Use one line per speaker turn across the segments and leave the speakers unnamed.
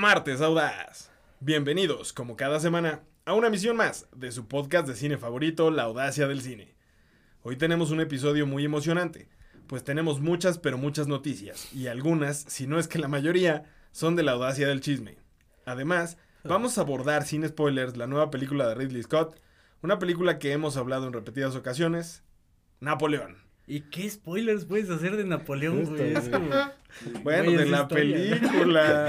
Martes Audaz. Bienvenidos, como cada semana, a una misión más de su podcast de cine favorito, La Audacia del Cine. Hoy tenemos un episodio muy emocionante, pues tenemos muchas pero muchas noticias, y algunas, si no es que la mayoría, son de la audacia del chisme. Además, vamos a abordar sin spoilers la nueva película de Ridley Scott, una película que hemos hablado en repetidas ocasiones, Napoleón.
¿Y qué spoilers puedes hacer de Napoleón, güey? Es como-
Bueno,
Güey,
de la
historia.
película.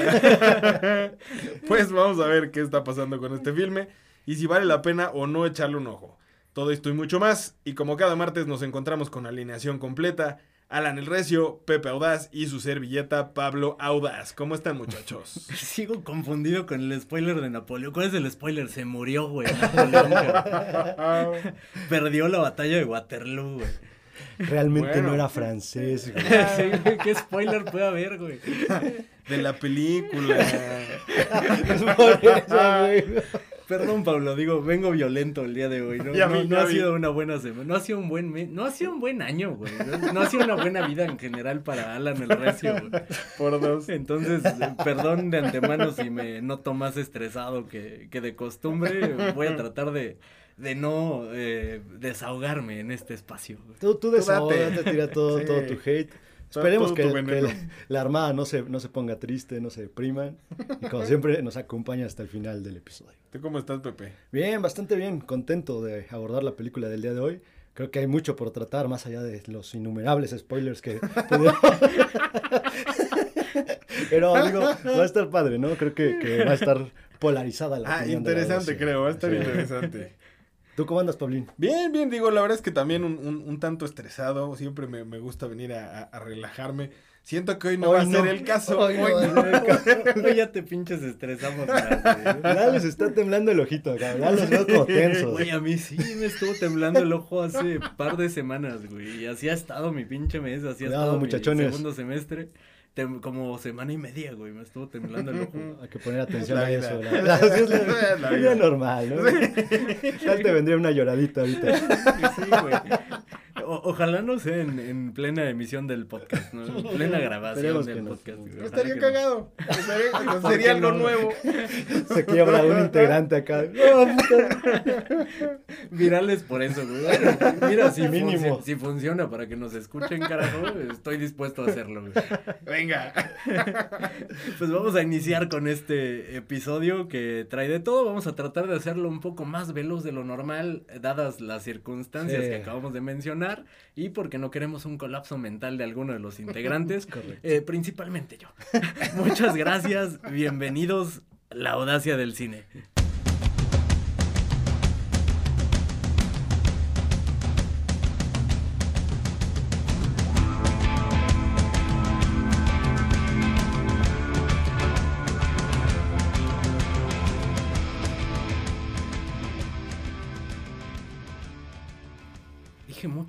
pues vamos a ver qué está pasando con este filme y si vale la pena o no echarle un ojo. Todo esto y mucho más. Y como cada martes nos encontramos con alineación completa. Alan el Recio, Pepe Audaz y su servilleta Pablo Audaz. ¿Cómo están muchachos?
Sigo confundido con el spoiler de Napoleón. ¿Cuál es el spoiler? Se murió, güey. Napoleón, güey. Perdió la batalla de Waterloo, güey.
Realmente
Bueno.
no era francés. güey.
¿Qué spoiler puede haber, güey?
De la película.
Es por eso, güey.
Perdón, Pablo, digo, vengo violento el día de hoy. No,
Ya
no,
vi,
no
ya
ha
vi.
sido una buena semana, no ha sido un buen mes, no ha sido un buen año, güey. No, no ha sido una buena vida en general para Alan el Recio, güey.
Por dos.
Entonces, eh, perdón de antemano si me noto más estresado que, que de costumbre. Voy a tratar de, de no eh, desahogarme en este espacio.
Tú, tú
date.
desahógate, tira todo,
Sí.
todo tu hate. Esperemos que, que la, la armada no se, no se ponga triste, no se depriman. Y como siempre, nos acompaña hasta el final del episodio.
¿Tú cómo estás, Pepe?
Bien, bastante bien, contento de abordar la película del día de hoy. Creo que hay mucho por tratar, más allá de los innumerables spoilers que Pero digo, va a estar padre, ¿no? Creo que, que va a estar polarizada la
Ah,
opinión de la
interesante creo, va a estar
Sí.
interesante.
¿Tú cómo andas, Pablín?
Bien, bien, digo, la verdad es que también un, un- un tanto estresado, siempre me, me gusta venir a, a- a relajarme. Siento que hoy no
Hoy
va a ser el caso.
Hoy no
hoy
ya te pinches estresamos. güey.
Ya les está temblando el ojito acá, ya los veo como tensos.
Güey, a mí sí me estuvo temblando el ojo hace par de semanas, güey. Y así ha estado mi pinche mes, así ha
Cuidado,
estado
muchachones.
mi segundo semestre. Tem- como semana y media, güey, me estuvo temblando el ojo.
Hay que poner atención
La
a
vida.
eso. La, la- es la-
La vida
normal, ¿no? Tal te vendría una lloradita ahorita.
Sí, güey. O- ojalá no sea en, en plena emisión del podcast, ¿no? En plena grabación
Esperemos
del
que no.
podcast.
Estaría
que no.
cagado. Estaría-
¿Por
sería algo
no?
nuevo.
Se quiebra un integrante acá. No.
Virales por eso, güey. Mira, si,
Mínimo.
funci- si funciona para que nos escuchen, carajo, estoy dispuesto a hacerlo, güey.
Venga.
Pues vamos a iniciar con este episodio que trae de todo. Vamos a tratar de hacerlo un poco más veloz de lo normal, dadas las circunstancias
Sí.
que acabamos de mencionar y porque no queremos un colapso mental de alguno de los integrantes, eh, principalmente yo. Muchas gracias, bienvenidos a la audacia del cine.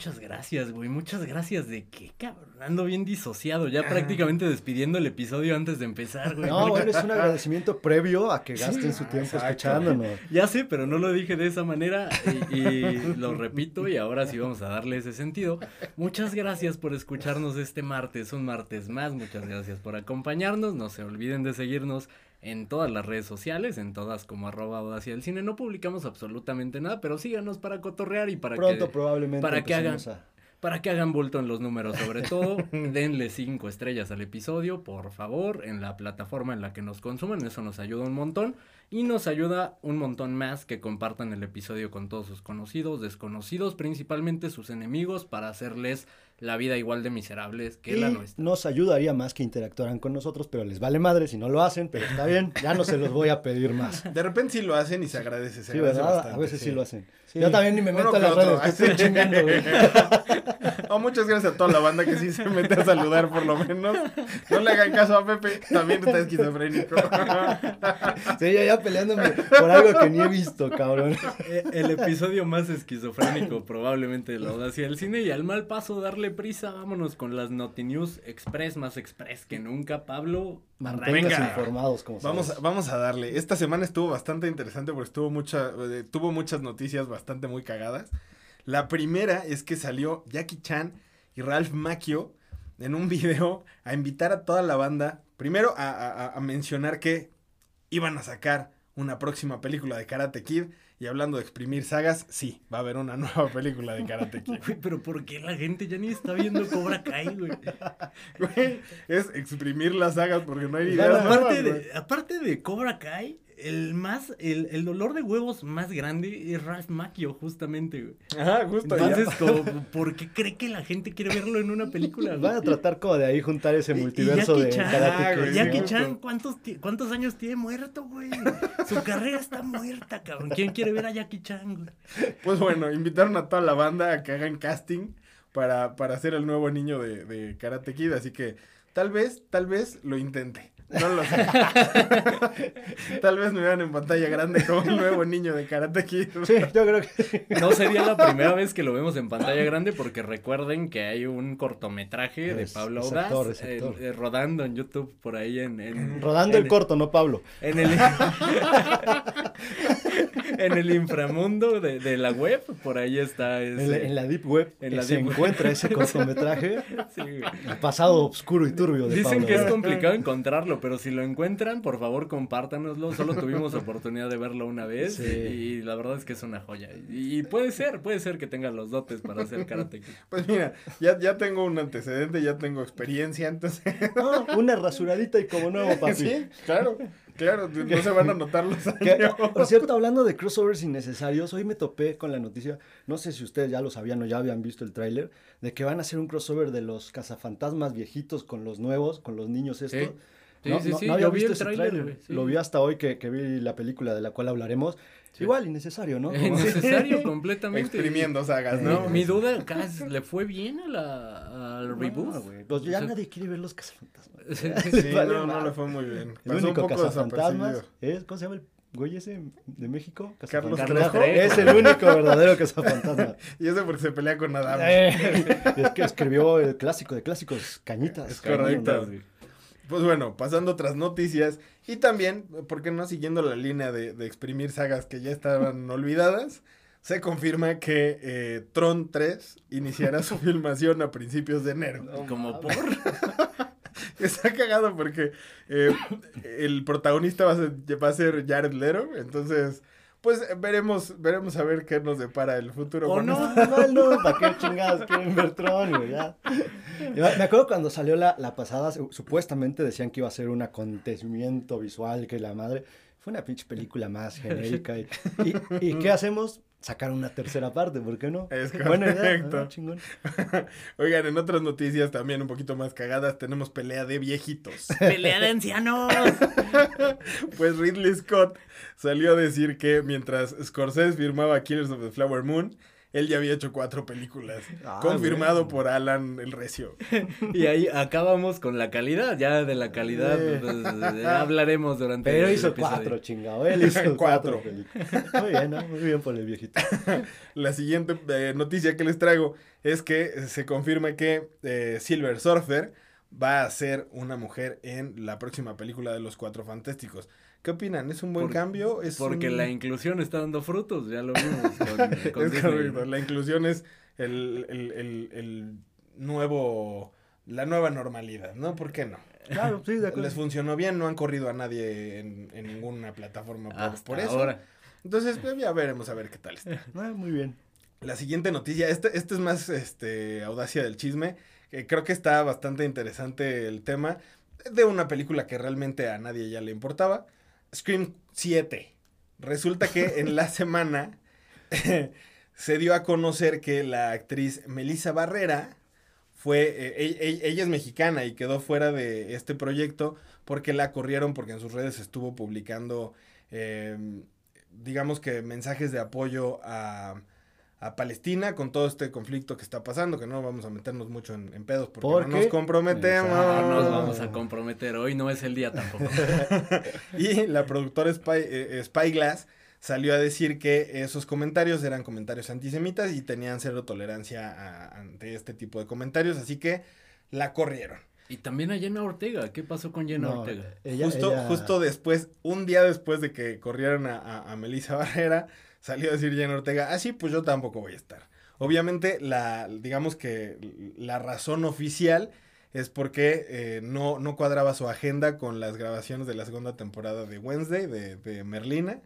Muchas gracias, güey. Muchas gracias de qué, cabrón. Ando bien disociado, ya prácticamente despidiendo el episodio antes de empezar, güey.
No, bueno, es un agradecimiento previo a que gasten su tiempo
exacto.
escuchándonos.
Ya sé, pero no lo dije de esa manera y, y lo repito y ahora sí vamos a darle ese sentido. Muchas gracias por escucharnos este martes, un martes más. Muchas gracias por acompañarnos. No se olviden de seguirnos en todas las redes sociales, en todas como arroba audacia del cine. No publicamos absolutamente nada, pero síganos para cotorrear y para
Pronto
que...
probablemente
para que hagan-
a-
Para que hagan bulto en los números, sobre todo, denle cinco estrellas al episodio, por favor, en la plataforma en la que nos consuman, eso nos ayuda un montón. Y nos ayuda un montón más que compartan el episodio con todos sus conocidos, desconocidos, principalmente sus enemigos, para hacerles la vida igual de miserables que la nuestra.
nos ayudaría más que interactuaran con nosotros, pero les vale madre si no lo hacen, pero está bien, ya no se los voy a pedir más.
De repente sí lo hacen y se agradece. Se
Sí,
agradece
¿verdad?
bastante,
a veces sí. lo hacen.
Sí.
Yo también ni me meto a las
otro.
redes, que estoy chingando, güey.
Oh, muchas gracias a toda la banda que sí se mete a saludar por lo menos. No le hagan caso a Pepe, también está esquizofrénico.
Sí, ya, ya peleándome por algo que ni he visto, cabrón.
Eh, El episodio más esquizofrénico probablemente de la audacia del cine y al mal paso darle prisa, vámonos con las Noti News Express, más Express que nunca, Pablo.
Manténganse
Venga.
informados, como
Vamos,
sabes.
vamos a darle. Esta semana estuvo bastante interesante porque estuvo mucha, eh, tuvo muchas noticias bastante muy cagadas. La primera es que salió Jackie Chan y Ralph Macchio en un video a invitar a toda la banda, primero a- a mencionar que iban a sacar una próxima película de Karate Kid. Y hablando de exprimir sagas, sí, va a haber una nueva película de Karate Kid.
Güey, pero ¿por qué la gente ya ni está viendo Cobra Kai, güey?
Güey, es exprimir las sagas porque no hay ideas. nuevas,
aparte,
güey.
de, aparte de Cobra Kai, el más, el, el dolor de huevos más grande es Ralph Macchio, justamente, güey.
Ajá, justo. ya.
Entonces, como, ¿por qué cree que la gente quiere verlo en una película? güey?
Van a tratar como de ahí juntar ese
Y- y
multiverso
Jackie
de
Chan,
Karate
güey,
Jackie. Chan, ¿cuántos, ¿cuántos años tiene muerto, güey? Su carrera está muerta, cabrón. ¿Quién quiere ver a Jackie Chan, güey?
Pues bueno, invitaron a toda la banda a que hagan casting para, para ser el nuevo niño de, de Karate Kid. Así que tal vez, tal vez lo intente. No lo sé. tal vez me vean en pantalla grande como el nuevo niño de Karate Kid.
Sí, yo creo que
No sería la primera vez que lo vemos en pantalla grande porque recuerden que hay un cortometraje de Pablo
es
Audaz
actor, es
eh, eh, rodando en YouTube por ahí en... en-
rodando
en-
el corto, no Pablo.
En el, en el inframundo de, de la web, por ahí está
En la, en la Deep Web
en la
se
Deep Web.
encuentra ese cortometraje,
Sí,
el pasado oscuro y turbio de
Dicen
Pablo.
que es complicado encontrarlo, pero si lo encuentran, por favor compártanoslo. Solo tuvimos oportunidad de verlo una vez
Sí.
y la verdad es que es una joya. Y puede ser, puede ser que tenga los dotes para hacer karate.
Pues mira, ya, ya tengo un antecedente, ya tengo experiencia, entonces.
No, una rasuradita y como nuevo, papi.
sí, claro, claro, no se van a notar los
Que,
años.
por cierto, hablando de crossovers innecesarios, hoy me topé con la noticia, no sé si ustedes ya lo sabían o ya habían visto el tráiler, de que van a hacer un crossover de los cazafantasmas viejitos con los nuevos, con los niños estos.
Sí. Sí,
no,
sí,
no-
sí,
no había
yo vi
visto
el
ese
tráiler, sí.
Lo vi hasta hoy que, que vi la película de la cual hablaremos.
Sí.
Igual, innecesario, ¿no? Como-
Necesario completamente.
Exprimiendo sagas,
Mi,
¿no?
mi duda, Cas, ¿le fue bien a la, al reboot?
No, güey, pues ya
O sea,
nadie quiere ver los cazafantasmas.
Sí,
vale
no, no le fue muy bien.
El
Pasó un
único
poco
cazafantasmas es, ¿cómo se llama el güey ese de México?
Carlos.
Trejo.
Es el único verdadero cazafantasma.
Y eso porque se pelea con Adam.
Eh, es que escribió el clásico de clásicos, Cañitas.
Es correcto. Pues bueno, pasando otras noticias y también, ¿por qué no siguiendo la línea de, de exprimir sagas que ya estaban olvidadas? Se confirma que eh, Tron 3 iniciará su filmación a principios de enero.
Como por...
Está cagado porque eh, el protagonista va a, ser, va a ser Jared Leto, entonces pues veremos veremos a ver qué nos depara el futuro.
O
con
no.
No, no, ¿para qué chingados quieren ver Tron, güey? Ya. Yo Me acuerdo cuando salió la, la pasada, su- supuestamente decían que iba a ser un acontecimiento visual, que la madre. Fue una pinche película más genérica. ¿Y, y, y qué hacemos? Sacar una tercera parte, ¿por qué no?
Es
Buena idea,
correcto.
chingón.
Oigan, en otras noticias también un poquito más cagadas, tenemos pelea de viejitos.
¡Pelea de ancianos!
Pues Ridley Scott salió a decir que mientras Scorsese firmaba Killers of the Flower Moon, él ya había hecho cuatro películas.
Ah,
confirmado por Alan el Recio.
Y ahí acabamos con la calidad, ya de la calidad pues, ya hablaremos durante
Pero
el
hizo
episodio.
cuatro, chingado. Él hizo
Cuatro.
cuatro. películas. Muy bien, ¿no? Muy bien por el viejito.
La siguiente eh, noticia que les traigo es que se confirma que eh, Silver Surfer va a ser una mujer en la próxima película de Los Cuatro Fantásticos. ¿Qué opinan? ¿Es un buen
Por-
cambio? ¿Es
Porque
un-
la inclusión está dando frutos, ya lo vimos con, con
es correcto. La inclusión es el, el- el- el nuevo, la nueva normalidad, ¿no? ¿Por qué no?
Claro, sí, de acuerdo.
Les funcionó bien, no han corrido a nadie en, en ninguna plataforma por,
Hasta
por eso.
ahora.
Entonces, pues, ya veremos a ver qué tal está.
Ah, muy bien.
La siguiente noticia, este, este es más este, audacia del chisme, que creo que está bastante interesante el tema de una película que realmente a nadie ya le importaba, Scream 7. Resulta que en la semana se dio a conocer que la actriz Melissa Barrera fue, eh, e- e- ella es mexicana y quedó fuera de este proyecto porque la corrieron porque en sus redes estuvo publicando, eh, digamos que mensajes de apoyo a, a Palestina con todo este conflicto que está pasando, que no vamos a meternos mucho en, en pedos porque
¿Por
no nos comprometemos.
No nos vamos a comprometer, hoy no es el día tampoco.
Y la productora Spy, eh, eh, Spyglass salió a decir que esos comentarios eran comentarios antisemitas y tenían cero tolerancia a- ante este tipo de comentarios, así que la corrieron.
Y también a Jenna Ortega, ¿qué pasó con Jenna
No,
Ortega?
ella-
justo,
ella-
justo después, un día después de que corrieron a, a, a Melissa Barrera, salió a decir Jenna Ortega, ah, sí, pues yo tampoco voy a estar. Obviamente, la, digamos que la razón oficial es porque eh, no, no cuadraba su agenda con las grabaciones de la segunda temporada de Wednesday, de, de Merlina.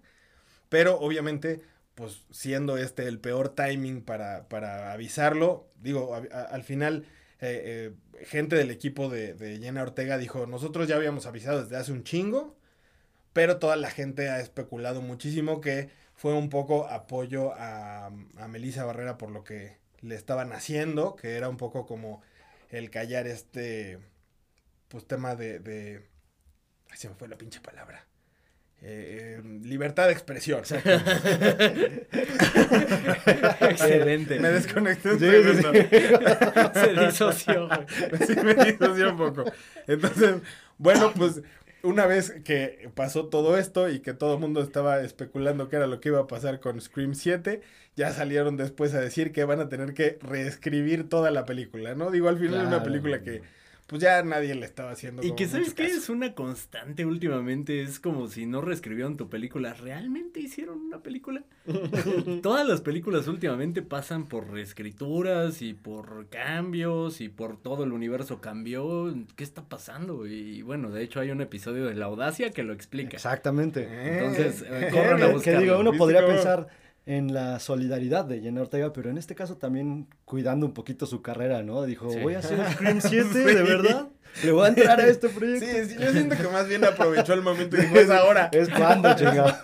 Pero obviamente, pues siendo este el peor timing para, para avisarlo, digo, al final, eh, eh, gente del equipo de, de Jenna Ortega dijo, nosotros ya habíamos avisado desde hace un chingo, pero toda la gente ha especulado muchísimo que fue un poco apoyo a, a Melissa Barrera por lo que le estaban haciendo, que era un poco como el callar este, pues tema de, de... Ay, se me fue la pinche palabra. Eh, eh, libertad de expresión.
Excelente.
Me desconecté un
Sí, sí,
segundo.
Se disoció, güey.
Sí, me disoció un poco. Entonces, bueno, pues una vez que pasó todo esto y que todo el mundo estaba especulando qué era lo que iba a pasar con Scream 7, ya salieron después a decir que van a tener que reescribir toda la película, ¿no? Digo, al final es una película que pues ya nadie le estaba haciendo
Y que sabes
caso.
es una constante últimamente, es como si no reescribieron tu película, ¿realmente hicieron una película? Todas las películas últimamente pasan por reescrituras y por cambios y por todo el universo cambió, ¿qué está pasando? Y bueno, de hecho hay un episodio de La Audacia que lo explica.
Exactamente.
Eh,
Entonces, eh,
eh,
corran a
Que-
buscarlo.
que digo, uno
¿Viste
podría
cómo?
pensar en la solidaridad de Jenna Ortega, pero en este caso también cuidando un poquito su carrera, ¿no? Dijo,
Sí.
voy a hacer Scream 7,
Sí.
¿de verdad? Le voy a entrar a este
Sí,
proyecto.
sí, yo siento que más bien aprovechó el momento y dijo, es ahora.
Es cuando, chingado.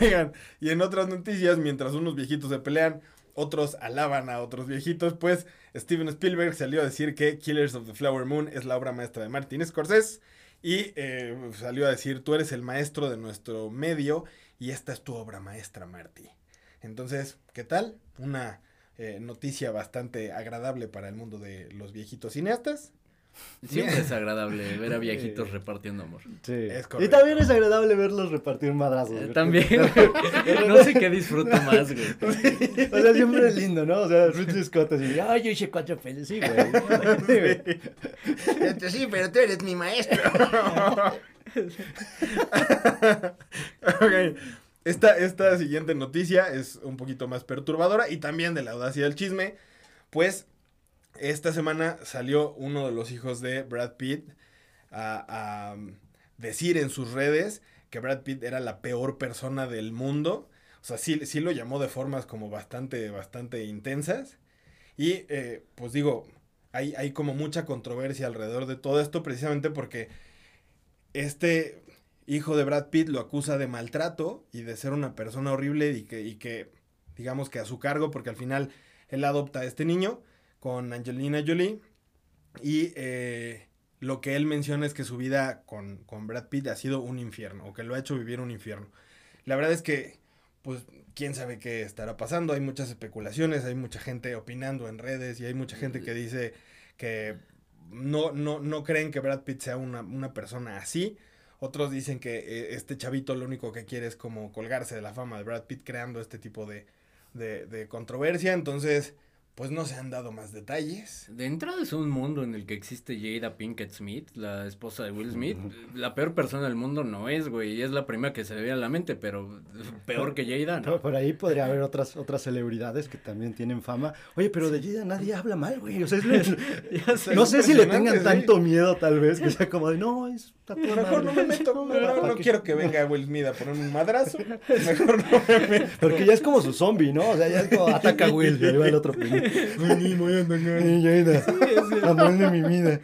Oigan, y en otras noticias, mientras unos viejitos se pelean, otros alaban a otros viejitos, pues Steven Spielberg salió a decir que Killers of the Flower Moon es la obra maestra de Martin Scorsese y eh, salió a decir, tú eres el maestro de nuestro medio y esta es tu obra maestra, Marty. Entonces, ¿qué tal? Una eh, noticia bastante agradable para el mundo de los viejitos cineastas.
Siempre es agradable ver a viejitos repartiendo amor.
Sí.
Es
y también es agradable verlos repartir madrazos.
Eh. También, no sé qué disfruto más, güey.
O sea, siempre es lindo, ¿no? O sea, Ridley Scott así, ay, yo hice cuatro pelis, sí, güey. Sí, güey.
Sí, pero tú eres mi maestro. Ok, Esta, esta siguiente noticia es un poquito más perturbadora y también de la audacia del chisme. Pues esta semana salió uno de los hijos de Brad Pitt a, a decir en sus redes que Brad Pitt era la peor persona del mundo. O sea, sí, sí lo llamó de formas como bastante, bastante intensas. Y eh, pues digo, hay, hay como mucha controversia alrededor de todo esto precisamente porque este hijo de Brad Pitt lo acusa de maltrato y de ser una persona horrible y que, y que digamos que a su cargo, porque al final él adopta a este niño con Angelina Jolie y eh, lo que él menciona es que su vida con, con Brad Pitt ha sido un infierno o que lo ha hecho vivir un infierno. La verdad es que, pues, quién sabe qué estará pasando. Hay muchas especulaciones, hay mucha gente opinando en redes y hay mucha gente que dice que no, no, no creen que Brad Pitt sea una, una persona así. Otros dicen que eh, este chavito lo único que quiere es como colgarse de la fama de Brad Pitt creando este tipo de, de, de controversia. Entonces, pues no se han dado más detalles.
De entrada es un mundo en el que existe Jada Pinkett Smith, la esposa de Will Smith. La peor persona del mundo no es, güey, y es la primera que se le viene a la mente, pero peor que Jada, ¿no?
por ahí podría haber otras, otras celebridades que también tienen fama. Oye, pero de Jada nadie habla mal, güey. O sea, es lo-
Ya sé.
no sé si le tengan tanto miedo, tal vez, que sea como de, no, es
Mejor no
madre".
me meto, no,
¿Para-
no, no quiero que venga Will Smith a ponerme un madrazo. Mejor no me meto.
Porque ya es como su zombie, ¿no? O sea, ya es como ataca a Will y ahí va el otro pendejo. Ay, Jada, amor de mi vida.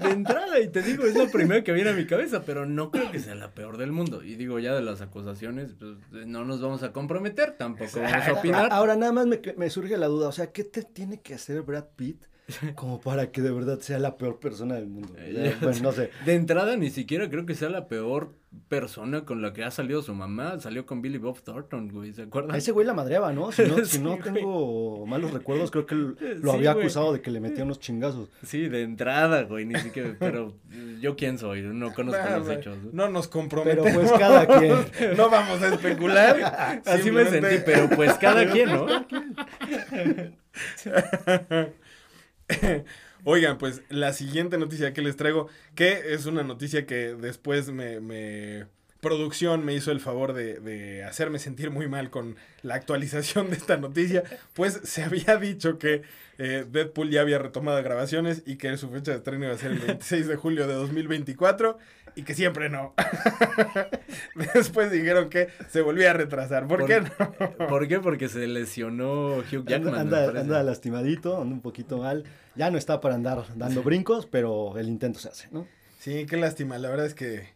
De entrada, y te digo, es la primera que viene a mi cabeza, pero no creo que sea la peor del mundo. Y digo, ya de las acusaciones, pues no nos vamos a comprometer, tampoco vamos a opinar.
Ahora nada más me, me surge la duda, o sea, ¿qué te tiene que hacer Brad Pitt como para que de verdad sea la peor persona del mundo?
Ya
bueno, no sé.
De entrada, ni siquiera creo que sea la peor persona con la que ha salido su mamá. Salió con Billy Bob Thornton, güey, ¿se
A
acuerdan?
ese güey la madreaba, ¿no? Si no, si no tengo malos recuerdos, creo que lo
Sí,
había
güey.
acusado de que le metía unos chingazos.
Sí, de entrada, güey, ni siquiera, pero eh, yo quién soy, no conozco los hechos. ¿no?
No nos
Pero
comprometemos.
pues cada quien.
No vamos a especular.
Así me sentí, pero pues cada quien, ¿no?
Oigan, pues la siguiente noticia que les traigo, que es una noticia que después me, me producción me hizo el favor de, de, hacerme sentir muy mal con la actualización de esta noticia, pues se había dicho que eh, Deadpool ya había retomado grabaciones y que su fecha de estreno iba a ser el 26 de julio de 2024 y que siempre no. Después dijeron que se volvía a retrasar. ¿Por, qué no?
¿Por qué? Porque se lesionó Hugh Jackman.
Anda, anda, lastimadito, anda un poquito mal. Ya no está para andar dando brincos, pero el intento se hace, ¿no?
Sí, qué lástima. La verdad es que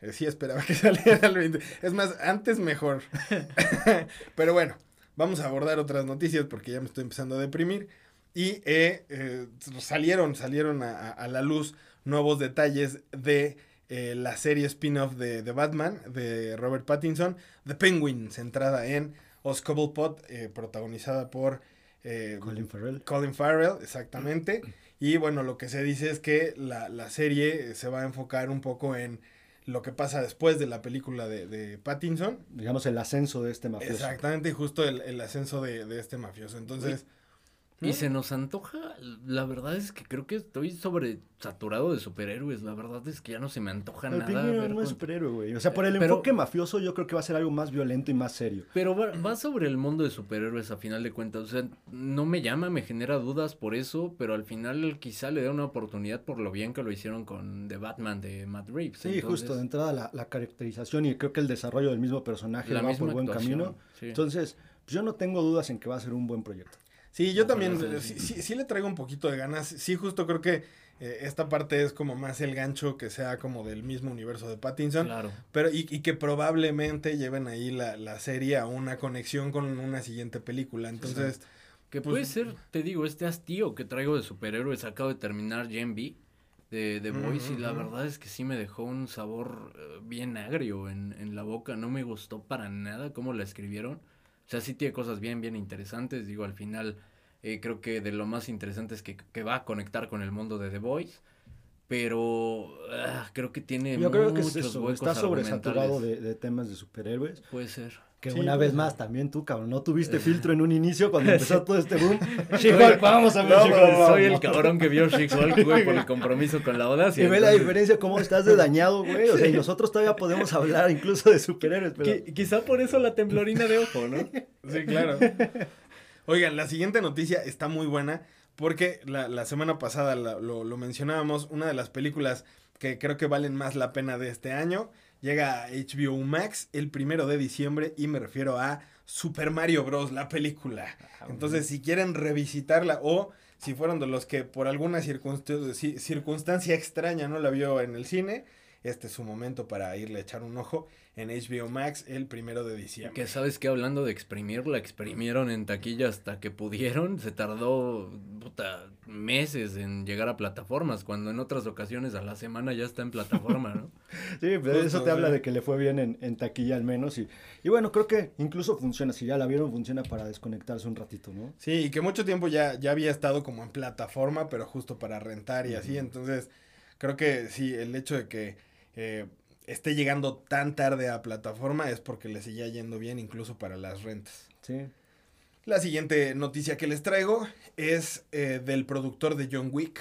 eh, sí esperaba que saliera el 20. Es más, antes mejor. pero bueno, vamos a abordar otras noticias porque ya me estoy empezando a deprimir. Y eh, eh, salieron, salieron a, a la luz nuevos detalles de eh, la serie spin-off de, de, Batman de Robert Pattinson, The Penguin, centrada en Oz Cobblepot, eh, protagonizada por
eh, Colin Farrell.
Colin Farrell, exactamente. Y bueno, lo que se dice es que la, la, serie se va a enfocar un poco en lo que pasa después de la película de, de Pattinson.
Digamos, el ascenso de este mafioso.
Exactamente, y justo el, el ascenso de, de, este mafioso. Entonces...
Y se nos antoja, la verdad es que creo que estoy sobresaturado de superhéroes, la verdad es que ya no se me antoja nada.
El no es superhéroe, güey. O sea, por el pero, enfoque mafioso yo creo que va a ser algo más violento y más serio.
Pero va, va, sobre el mundo de superhéroes a final de cuentas, o sea, no me llama, me genera dudas por eso, pero al final quizá le da una oportunidad por lo bien que lo hicieron con The Batman de Matt Reeves.
Sí, Entonces, justo, de entrada la, la, caracterización y creo que el desarrollo del mismo personaje va por buen camino. Sí. Entonces, yo no tengo dudas en que va a ser un buen proyecto.
Sí, yo también sí, sí, sí, le traigo un poquito de ganas. Sí, justo creo que eh, esta parte es como más el gancho que sea como del mismo universo de Pattinson.
Claro.
Pero, y, y que probablemente lleven ahí la, la, serie a una conexión con una siguiente película. Entonces.
Que pues, puede ser, te digo, este hastío que traigo de superhéroes. Acabo de terminar Gen B de The Voice uh -huh. y la verdad es que sí me dejó un sabor uh, bien agrio en, en la boca. No me gustó para nada cómo la escribieron. O sea, sí tiene cosas bien, bien interesantes. Digo, al final eh, creo que de lo más interesante es que, que, va a conectar con el mundo de The Voice. Pero uh, creo que tiene
Yo creo
muchos
que es eso,
huecos
está sobresaturado de, de, temas de superhéroes.
Puede ser.
Que sí, una vez más, también tú, cabrón, no tuviste filtro en un inicio cuando empezó todo este boom. She-Hulk, vamos a ver
no, She-Hulk. Soy el cabrón que vio She-Hulk, güey, por el compromiso con la audacia.
Y ve la diferencia, cómo estás de dañado, güey. O sea, y nosotros todavía podemos hablar incluso de superhéroes, pero...
Qu quizá por eso la temblorina de ojo, ¿no?
Sí, claro. Oigan, la siguiente noticia está muy buena porque la, la semana pasada la, lo, lo mencionábamos, una de las películas que creo que valen más la pena de este año llega a HBO Max el primero de diciembre y me refiero a Super Mario Bros. la película. Entonces, si quieren revisitarla o si fueron de los que por alguna circunstancia, circunstancia extraña no la vio en el cine, este es su momento para irle a echar un ojo en HBO Max el primero de diciembre.
Que sabes que hablando de exprimir, la exprimieron en taquilla hasta que pudieron, se tardó puta, meses en llegar a plataformas, cuando en otras ocasiones a la semana ya está en plataforma, ¿no?
sí, pero eso te habla de que le fue bien en, en taquilla al menos y, y, bueno, creo que incluso funciona, si ya la vieron, funciona para desconectarse un ratito, ¿no?
Sí, y que mucho tiempo ya, ya había estado como en plataforma, pero justo para rentar y así, uh -huh. entonces creo que sí, el hecho de que eh, esté llegando tan tarde a plataforma es porque le seguía yendo bien incluso para las rentas.
Sí.
La siguiente noticia que les traigo es eh, del productor de John Wick.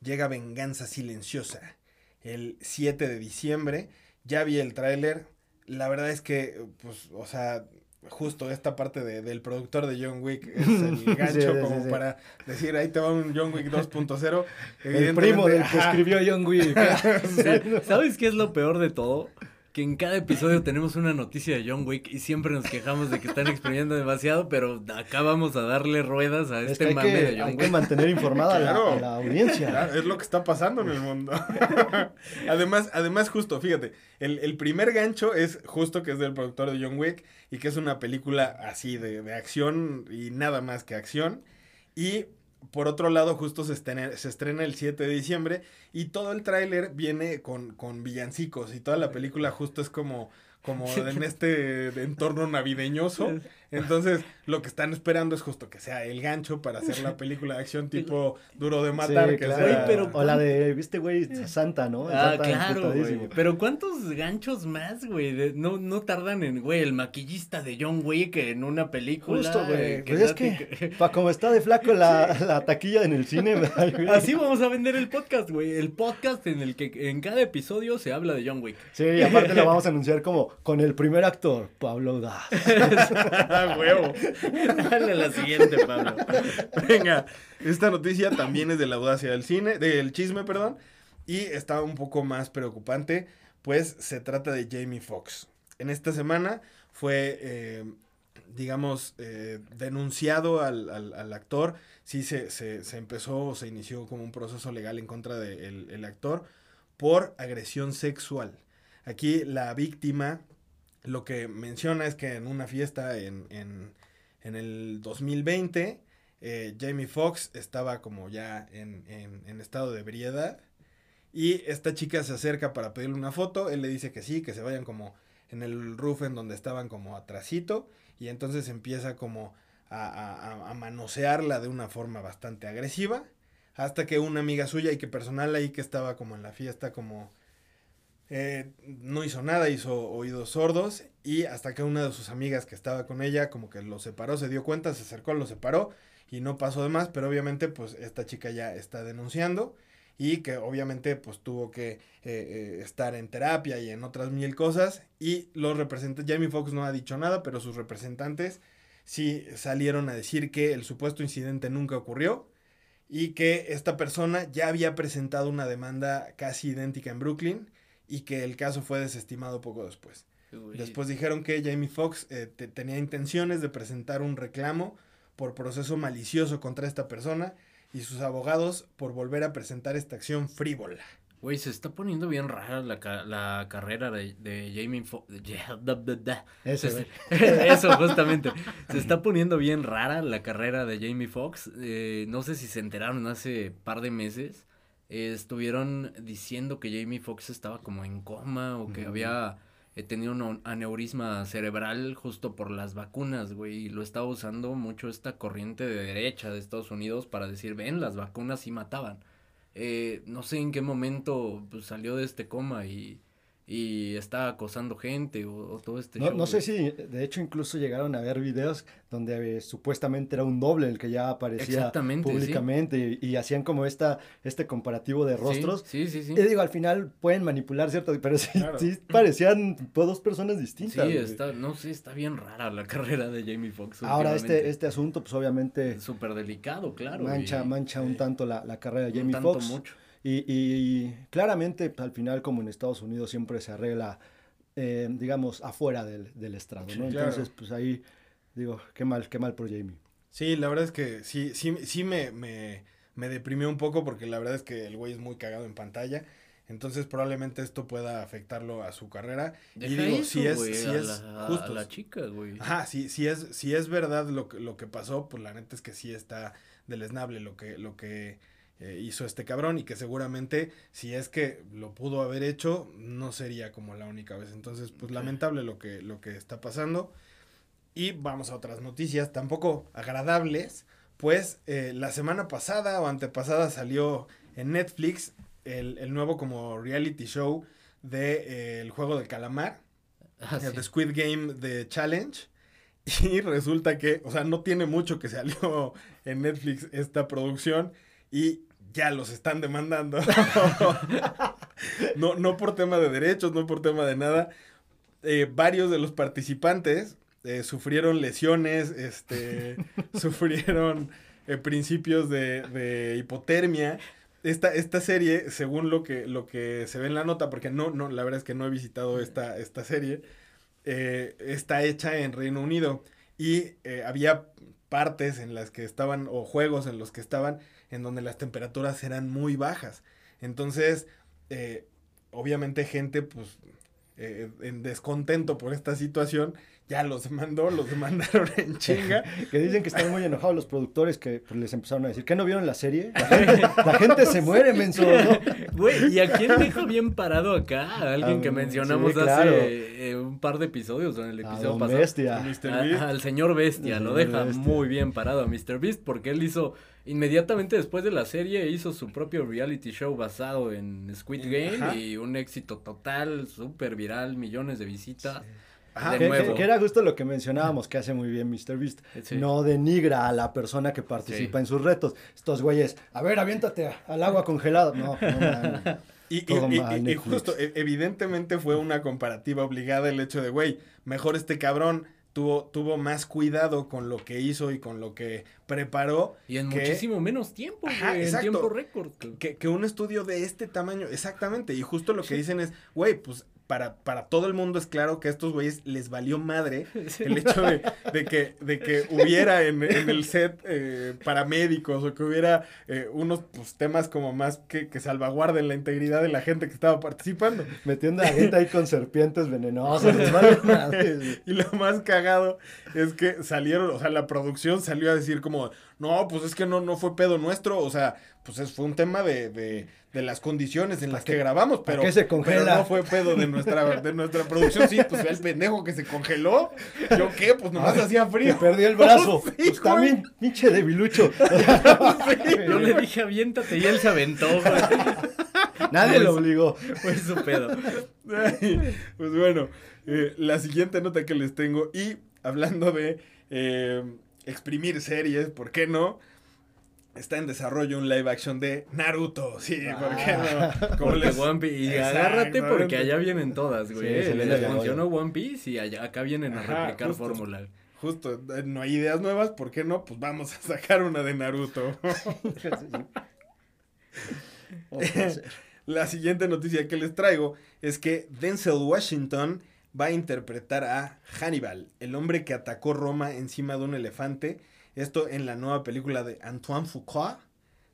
Llega Venganza Silenciosa el 7 de diciembre. Ya vi el tráiler. La verdad es que, pues, o sea, justo esta parte de, del productor de John Wick es el gancho sí, como sí, sí. para decir ahí te va un John Wick 2.0
el primo del que escribió John Wick
¿sabes qué es lo peor de todo? que en cada episodio tenemos una noticia de John Wick y siempre nos quejamos de que están exprimiendo demasiado, pero acá vamos a darle ruedas a
es
este
que
mame
que,
de John
hay
Wick.
que mantener informada claro, a, la, a la audiencia.
Claro, es lo que está pasando en el mundo. además, además, justo, fíjate, el, el, primer gancho es justo que es del productor de John Wick y que es una película así de, de acción y nada más que acción. Y por otro lado, justo se estrena, se estrena el 7 de diciembre y todo el tráiler viene con, con villancicos y toda la película justo es como, como en este entorno navideñoso. Entonces, lo que están esperando es justo que sea el gancho para hacer la película de acción tipo duro de matar.
Sí,
que
claro.
sea-
pero-
O la de, viste, güey, Santa, ¿no?
Ah,
Santa
claro, güey. Pero ¿cuántos ganchos más, güey? De- No, no tardan en, güey, el maquillista de John Wick en una película.
Justo, güey.
eh,
Pues es que, pa, como está de flaco la, la taquilla en el cine.
Así vamos a vender el podcast, güey. El podcast en el que en cada episodio se habla de John Wick.
Sí, y aparte lo vamos a anunciar como con el primer actor, Pablo Das.
¡Ah, huevo!
Dale a la siguiente, Pablo.
Venga, esta noticia también es de la audacia del cine, del chisme, perdón, y está un poco más preocupante, pues se trata de Jamie Foxx. En esta semana fue, eh, digamos, eh, denunciado al, al- al actor, sí se, se, se empezó, se inició como un proceso legal en contra del el actor por agresión sexual. Aquí la víctima lo que menciona es que en una fiesta en, en, en el 2020, eh, Jamie Foxx estaba como ya en, en- estado de ebriedad y esta chica se acerca para pedirle una foto, él le dice que sí, que se vayan como en el roof en donde estaban como atrasito y entonces empieza como a- a- a manosearla de una forma bastante agresiva hasta que una amiga suya y que personal ahí que estaba como en la fiesta como eh, no hizo nada, hizo oídos sordos y hasta que una de sus amigas que estaba con ella como que lo separó, se dio cuenta, se acercó, lo separó y no pasó de más, pero obviamente pues esta chica ya está denunciando y que obviamente pues tuvo que eh, eh, estar en terapia y en otras mil cosas y los representantes, Jamie Foxx no ha dicho nada, pero sus representantes sí salieron a decir que el supuesto incidente nunca ocurrió y que esta persona ya había presentado una demanda casi idéntica en Brooklyn y que el caso fue desestimado poco después. Después dijeron que Jamie Foxx eh, te- tenía intenciones de presentar un reclamo por proceso malicioso contra esta persona y sus abogados por volver a presentar esta acción frívola.
Güey, se está poniendo bien rara la, ca- la carrera de, de Jamie Foxx. Eso, justamente. Se está poniendo bien rara la carrera de Jamie Foxx. Eh, no sé si se enteraron hace par de meses. Eh, estuvieron diciendo que Jamie Foxx estaba como en coma o que había eh, tenido un aneurisma cerebral justo por las vacunas, güey. Y lo estaba usando mucho esta corriente de derecha de Estados Unidos para decir, ven, las vacunas sí mataban. Eh, no sé en qué momento pues, salió de este coma y, y está acosando gente o, o todo este
No,
show,
no sé si, de hecho, incluso llegaron a ver videos donde eh, supuestamente era un doble el que ya aparecía
sí.
públicamente y, y hacían como esta, este comparativo de rostros.
Sí, sí, sí.
Y digo, al final pueden manipular, ¿cierto? Pero sí,
Claro.
sí parecían dos personas
Sí,
distintas. güey.
está, no sé, está bien rara la carrera de Jamie Foxx.
Ahora, este, este asunto, pues obviamente
Es súper delicado, claro.
mancha,
y-
mancha un
sí.
tanto la, la carrera de
un
Jamie
tanto
Foxx.
mucho.
Y, y claramente, al final, como en Estados Unidos, siempre se arregla, eh, digamos, afuera del, del estrado, ¿no? Entonces, pues ahí, digo, qué mal, qué mal por Jamie.
Sí, la verdad es que sí, sí, sí me, me, me deprimió un poco porque la verdad es que el güey es muy cagado en pantalla. Entonces probablemente esto pueda afectarlo a su carrera.
Deja
y digo,
eso,
si es,
güey,
si
a
es
la,
justo.
a la chica, güey.
Ajá, sí, si es, si es verdad lo que, lo que pasó, pues la neta es que sí está deleznable lo que, lo que eh, hizo este cabrón y que seguramente si es que lo pudo haber hecho, no sería como la única vez. Entonces, pues lamentable lo que, lo que está pasando. Y vamos a otras noticias tampoco agradables. Pues eh, la semana pasada o antepasada salió en Netflix el, el nuevo como reality show de eh, el juego del calamar.
Ah,
El
sí.
de Squid Game de Challenge. Y resulta que, o sea, no tiene mucho que salió en Netflix esta producción y ya los están demandando. no, no por tema de derechos, no por tema de nada. Eh, varios de los participantes eh, sufrieron lesiones, este, sufrieron eh, principios de, de hipotermia. Esta, esta serie, según lo que, lo que se ve en la nota, porque no, no, la verdad es que no he visitado esta, esta serie, está hecha en Reino Unido y había partes en las que estaban, o juegos en los que estaban, en donde las temperaturas eran muy bajas. Entonces, eh, obviamente gente, pues, eh, en descontento por esta situación, ya los mandó, los mandaron en chinga.
que dicen que están muy enojados los productores que pues, les empezaron a decir, ¿qué no vieron la serie? La gente, la gente se muere, menso, ¿no?
Güey, ¿y a quién deja bien parado acá? A alguien
Ah,
que mencionamos
sí, claro.
hace eh, un par de episodios, o en el
A
episodio
Don
pasado.
Bestia.
Mr. Beast.
al señor Bestia, lo
señor
deja
Bestia.
muy bien parado a Mr. Beast porque él hizo inmediatamente después de la serie hizo su propio reality show basado en Squid Game
Ajá.
y un éxito total, súper viral, millones de visitas.
Ajá.
Que,
nuevo.
que- que era justo lo que mencionábamos que hace muy bien Mr. Beast.
Sí.
No denigra a la persona que participa en sus retos. Estos güeyes, a ver, aviéntate al agua congelada. No, no.
Y, justo, e- evidentemente fue una comparativa obligada el hecho de, güey, mejor este cabrón tuvo, tuvo más cuidado con lo que hizo y con lo que preparó
Y en
que-
muchísimo menos tiempo,
Ajá,
güey, en
exacto.
tiempo récord.
que, que un estudio de este tamaño, exactamente, y justo lo que dicen es, güey, pues para, para todo el mundo es claro que a estos güeyes les valió madre el hecho de, de que, de que hubiera en, en el set eh, paramédicos o que hubiera eh, unos pues, temas como más que, que salvaguarden la integridad de la gente que estaba participando.
Metiendo a la gente ahí con serpientes venenosas. les vale madre, güey.
Y lo más cagado es que salieron, o sea, la producción salió a decir como, no, pues es que no, no fue pedo nuestro, o sea, pues es, fue un tema de, de, de las condiciones en las que grabamos, pero,
se
pero no fue pedo de nuestra, de nuestra producción, sí, pues fue el pendejo que se congeló, yo qué, pues nomás hacía
Que
frío.
perdí el brazo.
Sí,
pues también, pinche debilucho.
Yo le dije aviéntate y él se aventó, güey.
Nadie lo obligó.
Fue su pedo.
Pues bueno, eh, la siguiente nota que les tengo y hablando de eh, exprimir series, ¿por qué no? Está en desarrollo un live action de Naruto, sí, ¿por qué no? Como
Porque
les-
One Piece, y agárrate porque allá vienen todas, güey.
Sí,
Les funcionó One Piece y allá, acá vienen a
Ajá,
replicar fórmula.
Justo, eh, no hay ideas nuevas, ¿por qué no? Pues vamos a sacar una de Naruto. La siguiente noticia que les traigo es que Denzel Washington va a interpretar a Hannibal, el hombre que atacó Roma encima de un elefante. Esto en la nueva película de Antoine Fuqua,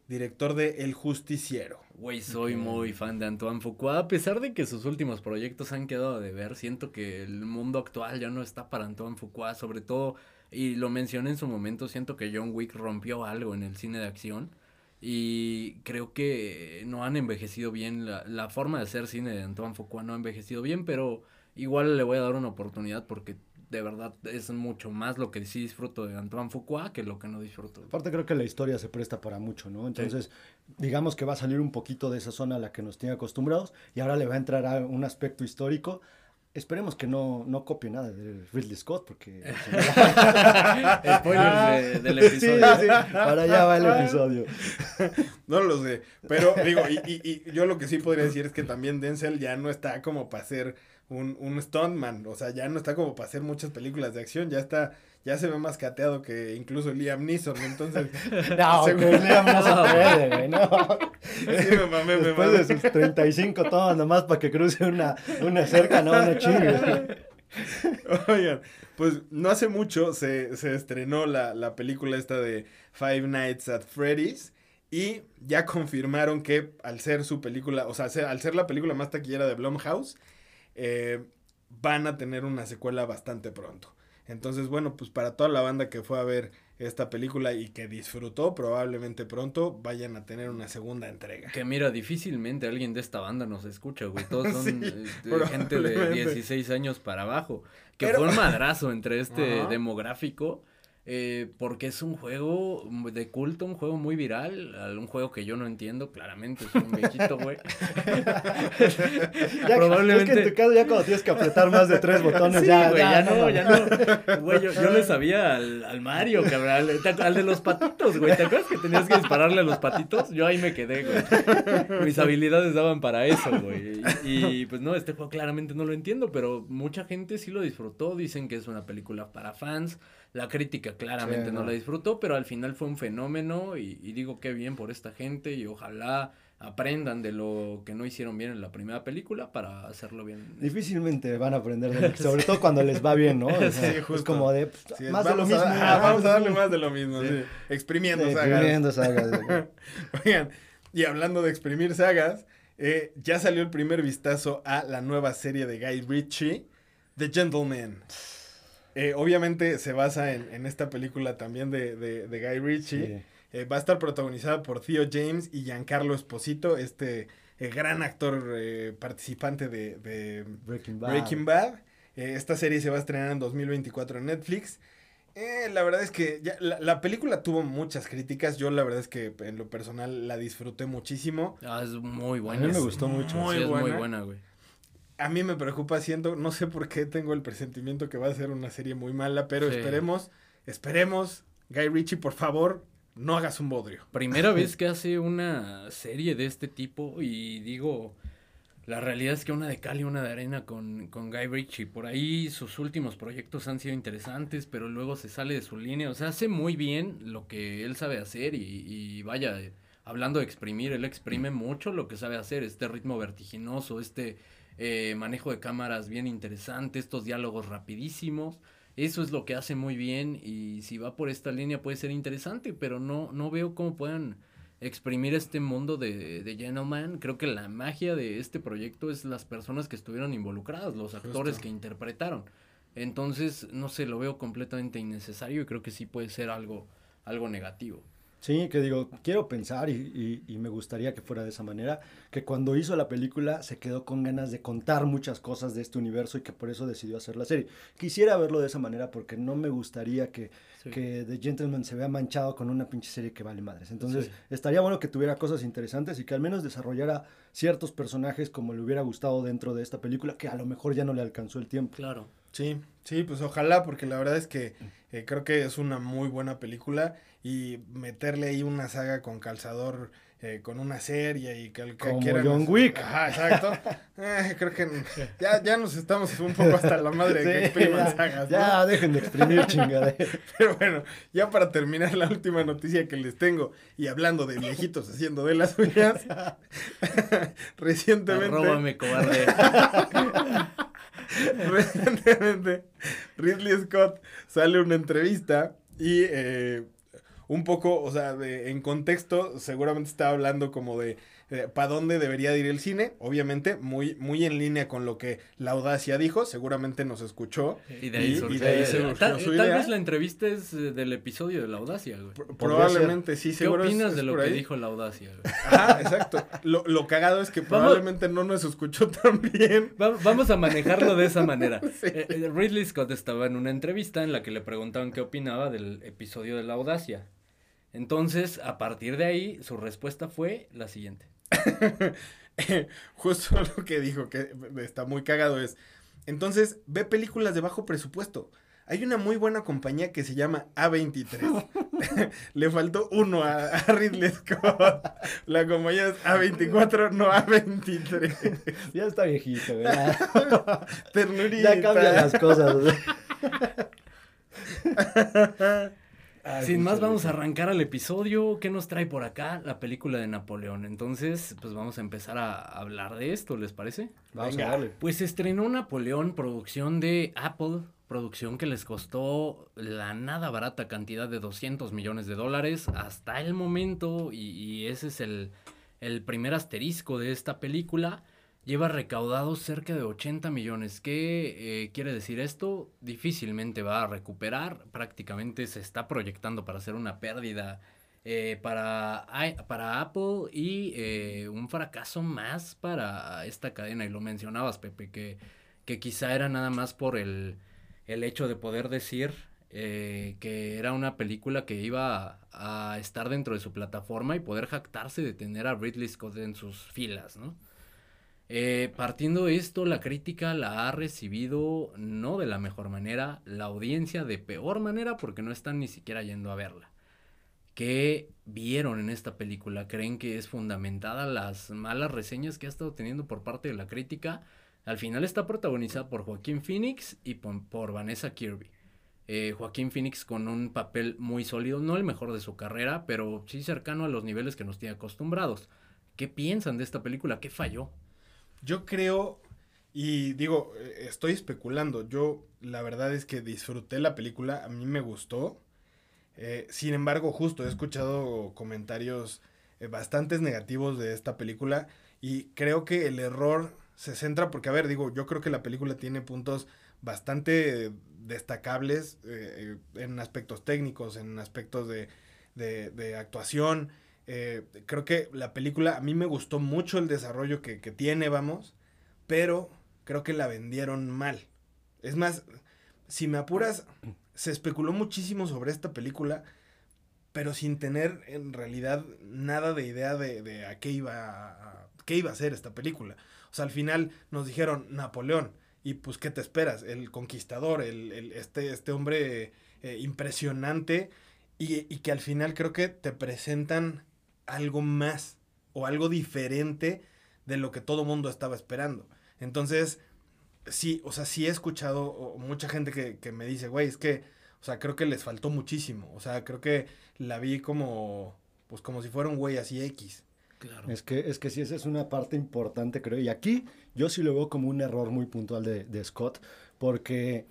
director de El Justiciero.
Güey, soy muy fan de Antoine Fuqua. A pesar de que sus últimos proyectos han quedado de ver, siento que el mundo actual ya no está para Antoine Fuqua. Sobre todo, y lo mencioné en su momento, siento que John Wick rompió algo en el cine de acción. Y creo que no han envejecido bien. La, la forma de hacer cine de Antoine Fuqua no ha envejecido bien, pero igual le voy a dar una oportunidad porque de verdad es mucho más lo que sí disfruto de Antoine Fuqua que lo que no disfruto.
Aparte creo que la historia se presta para mucho, ¿no? Entonces, digamos que va a salir un poquito de esa zona a la que nos tiene acostumbrados y ahora le va a entrar a un aspecto histórico. Esperemos que no, no copie nada de Ridley Scott, porque...
Spoilers de- del
Sí, sí,
episodio.
sí, para allá va el episodio.
No lo sé, pero digo, y, y- y yo lo que sí podría decir es que también Denzel ya no está como para ser un, un stuntman, o sea, ya no está como para hacer muchas películas de acción, ya está, ya se ve más cateado que incluso Liam Neeson, entonces...
No,
Según-
Liam no se puede, güey, no.
Sí, me mamé, me
Después
mamé.
de sus 35 tomas nomás para que cruce una, una cerca, no, no chingue.
Oigan, pues no hace mucho se, se estrenó la, la película esta de Five Nights at Freddy's y ya confirmaron que al ser su película, o sea, al ser la película más taquillera de Blumhouse, eh, van a tener una secuela bastante pronto. Entonces, bueno, pues para toda la banda que fue a ver esta película y que disfrutó, probablemente pronto vayan a tener una segunda entrega.
Que mira, difícilmente alguien de esta banda nos escucha, güey. Todos son
Sí,
este, gente de
probablemente.
16 años para abajo. Que
Pero-
fue un madrazo entre este demográfico. Eh, porque es un juego de culto, un juego muy viral, al- un juego que yo no entiendo, claramente, soy un viejito, güey.
Ya,
Probablemente-
Es que en tu caso ya cuando tienes que apretar más de tres botones,
Sí,
ya,
güey, ya, no, ya no. Güey, yo, yo le sabía al, al Mario, cabrón, al, al de los patitos, güey. ¿Te acuerdas que tenías que dispararle a los patitos? Yo ahí me quedé, güey. Mis habilidades daban para eso, güey. Y, y, pues no, este juego claramente no lo entiendo, pero mucha gente sí lo disfrutó. Dicen que es una película para fans. La crítica claramente
Sí,
no.
no.
la disfrutó, pero al final fue un fenómeno. Y, y digo qué bien por esta gente y ojalá aprendan de lo que no hicieron bien en la primera película para hacerlo bien.
Difícilmente van a aprender, de lo que- sobre todo cuando les va bien, ¿no? O sea,
Sí,
Es como de pues,
Sí,
más de lo
a-
mismo.
vamos a darle más de lo mismo, sí. Exprimiendo
Sí,
sagas.
exprimiendo sagas.
Oigan, y hablando de exprimir sagas, Eh, ya salió el primer vistazo a la nueva serie de Guy Ritchie, The Gentleman. Eh, obviamente se basa en, en, esta película también de, de, de Guy Ritchie. Sí. Eh, va a estar protagonizada por Theo James y Giancarlo Esposito, este eh, gran actor eh, participante de, de,
Breaking Bad.
Breaking Bad. esta serie se va a estrenar en 2024 en Netflix. la verdad es que ya, la, la, película tuvo muchas críticas. Yo la verdad es que en lo personal la disfruté muchísimo.
Ah, es muy buena.
A mí me gustó mucho.
Muy sí, buena. Es muy buena, güey.
A mí me preocupa siendo, no sé por qué tengo el presentimiento que va a ser una serie muy mala, pero sí. esperemos, esperemos, Guy Ritchie, por favor, no hagas un bodrio.
Primera vez que hace una serie de este tipo y digo, la realidad es que una de cal y una de arena con, con Guy Ritchie. Por ahí sus últimos proyectos han sido interesantes, pero luego se sale de su línea. O sea, hace muy bien lo que él sabe hacer y, y vaya, hablando de exprimir, él exprime mucho lo que sabe hacer, este ritmo vertiginoso, este eh, manejo de cámaras bien interesante, estos diálogos rapidísimos. Eso es lo que hace muy bien y si va por esta línea puede ser interesante, pero no, no veo cómo puedan exprimir este mundo de, de Gentleman. Creo que la magia de este proyecto es las personas que estuvieron involucradas, los actores Justo. que interpretaron. Entonces, no sé, lo veo completamente innecesario y creo que sí puede ser algo, algo negativo.
Sí, que digo, quiero pensar y, y, y, me gustaría que fuera de esa manera, que cuando hizo la película se quedó con ganas de contar muchas cosas de este universo y que por eso decidió hacer la serie. Quisiera verlo de esa manera porque no me gustaría que, sí. que The Gentleman se vea manchado con una pinche serie que vale madres. Entonces, sí. estaría bueno que tuviera cosas interesantes y que al menos desarrollara ciertos personajes como le hubiera gustado dentro de esta película, que a lo mejor ya no le alcanzó el tiempo.
Claro.
Sí, sí, pues ojalá, porque la verdad es que eh, creo que es una muy buena película y meterle ahí una saga con calzador, eh, con una serie y que, que
Como quieran. John Wick.
Ajá, exacto. eh, creo que ya, ya nos estamos un poco hasta la madre de que expriman
ya,
sagas.
Ya, dejen de exprimir chingadera.
Pero bueno, ya para terminar la última noticia que les tengo y hablando de viejitos haciendo de las uñas, recientemente.
Arróbame, cobarde.
Recientemente, Ridley Scott sale una entrevista y eh, un poco, o sea, de, en contexto, seguramente está hablando como de eh, para dónde debería ir el cine. Obviamente, muy, muy en línea con lo que la audacia dijo. Seguramente nos escuchó.
Y de ahí,
y, y de ahí se
tal, su tal vez la entrevista es eh, del episodio de la audacia, güey.
Probablemente, sí,
¿Qué
seguro.
opinas
es,
de lo que
ahí?
dijo la audacia, güey?
Ajá, exacto. Lo, lo cagado es que probablemente no nos escuchó tan bien.
Va, vamos a manejarlo de esa manera.
Sí.
Eh, Ridley Scott estaba en una entrevista en la que le preguntaban qué opinaba del episodio de la audacia. Entonces, a partir de ahí, su respuesta fue la siguiente.
Justo lo que dijo, que está muy cagado, es, entonces, ve películas de bajo presupuesto. Hay una muy buena compañía que se llama A23. Le faltó uno a, a, Ridley Scott. La compañía es A24, no A23.
Ya está viejito, ¿verdad?
Ternurita.
Ya cambian las cosas.
Ay, Sin más, vamos a arrancar al episodio. ¿Qué nos trae por acá? La película de Napoleón. Entonces, pues vamos a empezar a hablar de esto, ¿les parece?
Vamos Venga. a darle.
Pues estrenó Napoleón, producción de Apple, producción que les costó la nada barata cantidad de 200 millones de dólares hasta el momento, y, y ese es el, el primer asterisco de esta película lleva recaudado cerca de 80 millones. ¿Qué eh, quiere decir esto? Difícilmente va a recuperar, prácticamente se está proyectando para hacer una pérdida eh, para, para Apple y eh, un fracaso más para esta cadena. Y lo mencionabas, Pepe, que, que quizá era nada más por el, el hecho de poder decir que era una película que iba a, a, estar dentro de su plataforma y poder jactarse de tener a Ridley Scott en sus filas, ¿no? Eh, partiendo de esto, la crítica la ha recibido no de la mejor manera, la audiencia de peor manera porque no están ni siquiera yendo a verla. ¿Qué vieron en esta película? ¿Creen que es fundamentada las malas reseñas que ha estado teniendo por parte de la crítica? Al final está protagonizada por Joaquín Phoenix y por, Vanessa Kirby. Eh, Joaquín Phoenix con un papel muy sólido, no el mejor de su carrera, pero sí cercano a los niveles que nos tiene acostumbrados. ¿Qué piensan de esta película? ¿Qué falló?
Yo creo, y digo, estoy especulando, yo la verdad es que disfruté la película, a mí me gustó. Eh, sin embargo, justo he escuchado comentarios eh, bastantes negativos de esta película Y creo que el error se centra, porque a ver, digo, yo creo que la película tiene puntos bastante destacables eh, eh, en aspectos técnicos, en aspectos de, de, actuación. Eh, creo que la película, a mí me gustó mucho el desarrollo que, que tiene, vamos, pero creo que la vendieron mal. Es más, si me apuras, se especuló muchísimo sobre esta película, pero sin tener en realidad nada de idea de, de a qué iba a, qué iba a ser esta película. O sea, al final nos dijeron Napoleón. Y pues, ¿qué te esperas? El conquistador, el, el este, este hombre eh, impresionante. Y, y que al final creo que te presentan algo más o algo diferente de lo que todo mundo estaba esperando. Entonces, sí, o sea, sí he escuchado mucha gente que, que me dice, güey, es que, o sea, creo que les faltó muchísimo. O sea, creo que la vi como, pues como si fuera un güey así X.
Claro. Es que, es que sí, esa es una parte importante, creo. Y aquí yo sí lo veo como un error muy puntual de, de Scott, porque,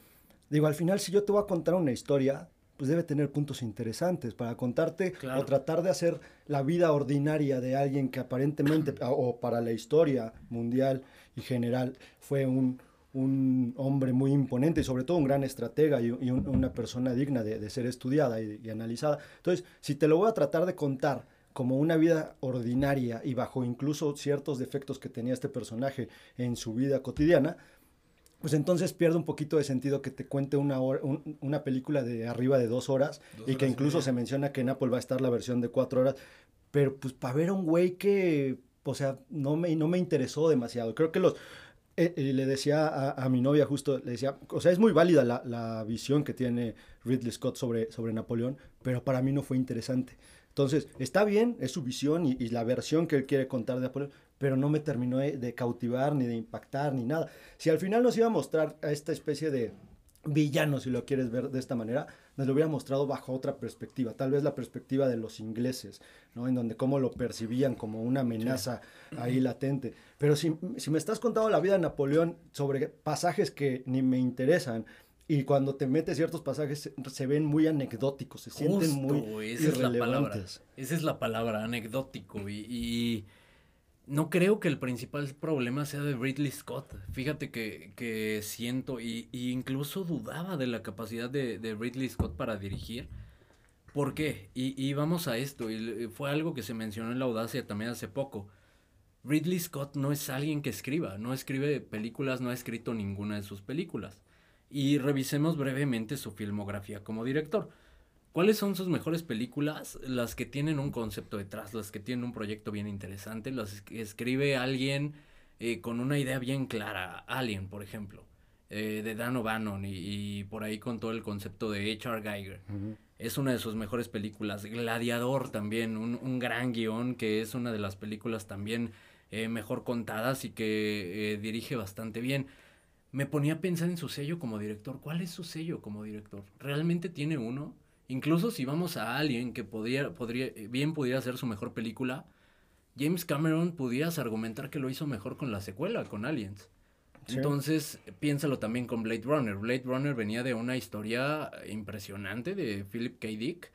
digo, al final, si yo te voy a contar una historia, pues debe tener puntos interesantes para contarte o tratar de hacer la vida ordinaria de alguien que aparentemente, o para la historia mundial y general, fue un, un hombre muy imponente y sobre todo un gran estratega y, una persona digna de, ser estudiada y, analizada. Entonces, si te lo voy a tratar de contar como una vida ordinaria y bajo incluso ciertos defectos que tenía este personaje en su vida cotidiana, pues entonces pierde un poquito de sentido que te cuente una, una película de arriba de dos horas y que incluso se menciona que en Apple va a estar la versión de cuatro horas, pero pues para ver a un güey que, o sea, no me, no me interesó demasiado. Creo que los, eh, eh, le decía a, mi novia justo, le decía, o sea, es muy válida la, la, visión que tiene Ridley Scott sobre, sobre Napoleón, pero para mí no fue interesante. Entonces, está bien, es su visión y, la versión que él quiere contar de Napoleón, pero no me terminó de, cautivar, ni de impactar, ni nada. Si al final nos iba a mostrar a esta especie de villano, si lo quieres ver de esta manera, nos lo hubiera mostrado bajo otra perspectiva, tal vez la perspectiva de los ingleses, ¿no? En donde cómo lo percibían como una amenaza ahí latente. Pero si, si, me estás contando la vida de Napoleón sobre pasajes que ni me interesan, y cuando te metes ciertos pasajes se, ven muy anecdóticos, se sienten muy
esa Es la palabra, esa es la palabra, anecdótico. y no creo que el principal problema sea de Ridley Scott. Fíjate que, siento, y, incluso dudaba de la capacidad de, Ridley Scott para dirigir. ¿Por qué? Y, vamos a esto, y fue algo que se mencionó en la audacia también hace poco. Ridley Scott no es alguien que escriba, no escribe películas, no ha escrito ninguna de sus películas. Y revisemos brevemente su filmografía como director. ¿Cuáles son sus mejores películas? Las que tienen un concepto detrás, las que tienen un proyecto bien interesante, las que escribe alguien eh, con una idea bien clara. Alien, por ejemplo, eh, de Dan O'Bannon y, por ahí con todo el concepto de H.R. Geiger. Es una de sus mejores películas. Gladiador también, un, gran guion que es una de las películas también eh, mejor contadas y que dirige bastante bien me ponía a pensar en su sello como director. ¿Cuál es su sello como director? ¿Realmente tiene uno? Incluso si vamos a alguien que podría, podría, bien pudiera ser su mejor película, James Cameron pudieras argumentar que lo hizo mejor con la secuela, con Aliens. Entonces, piénsalo también con Blade Runner. Blade Runner venía de una historia impresionante de Philip K. Dick.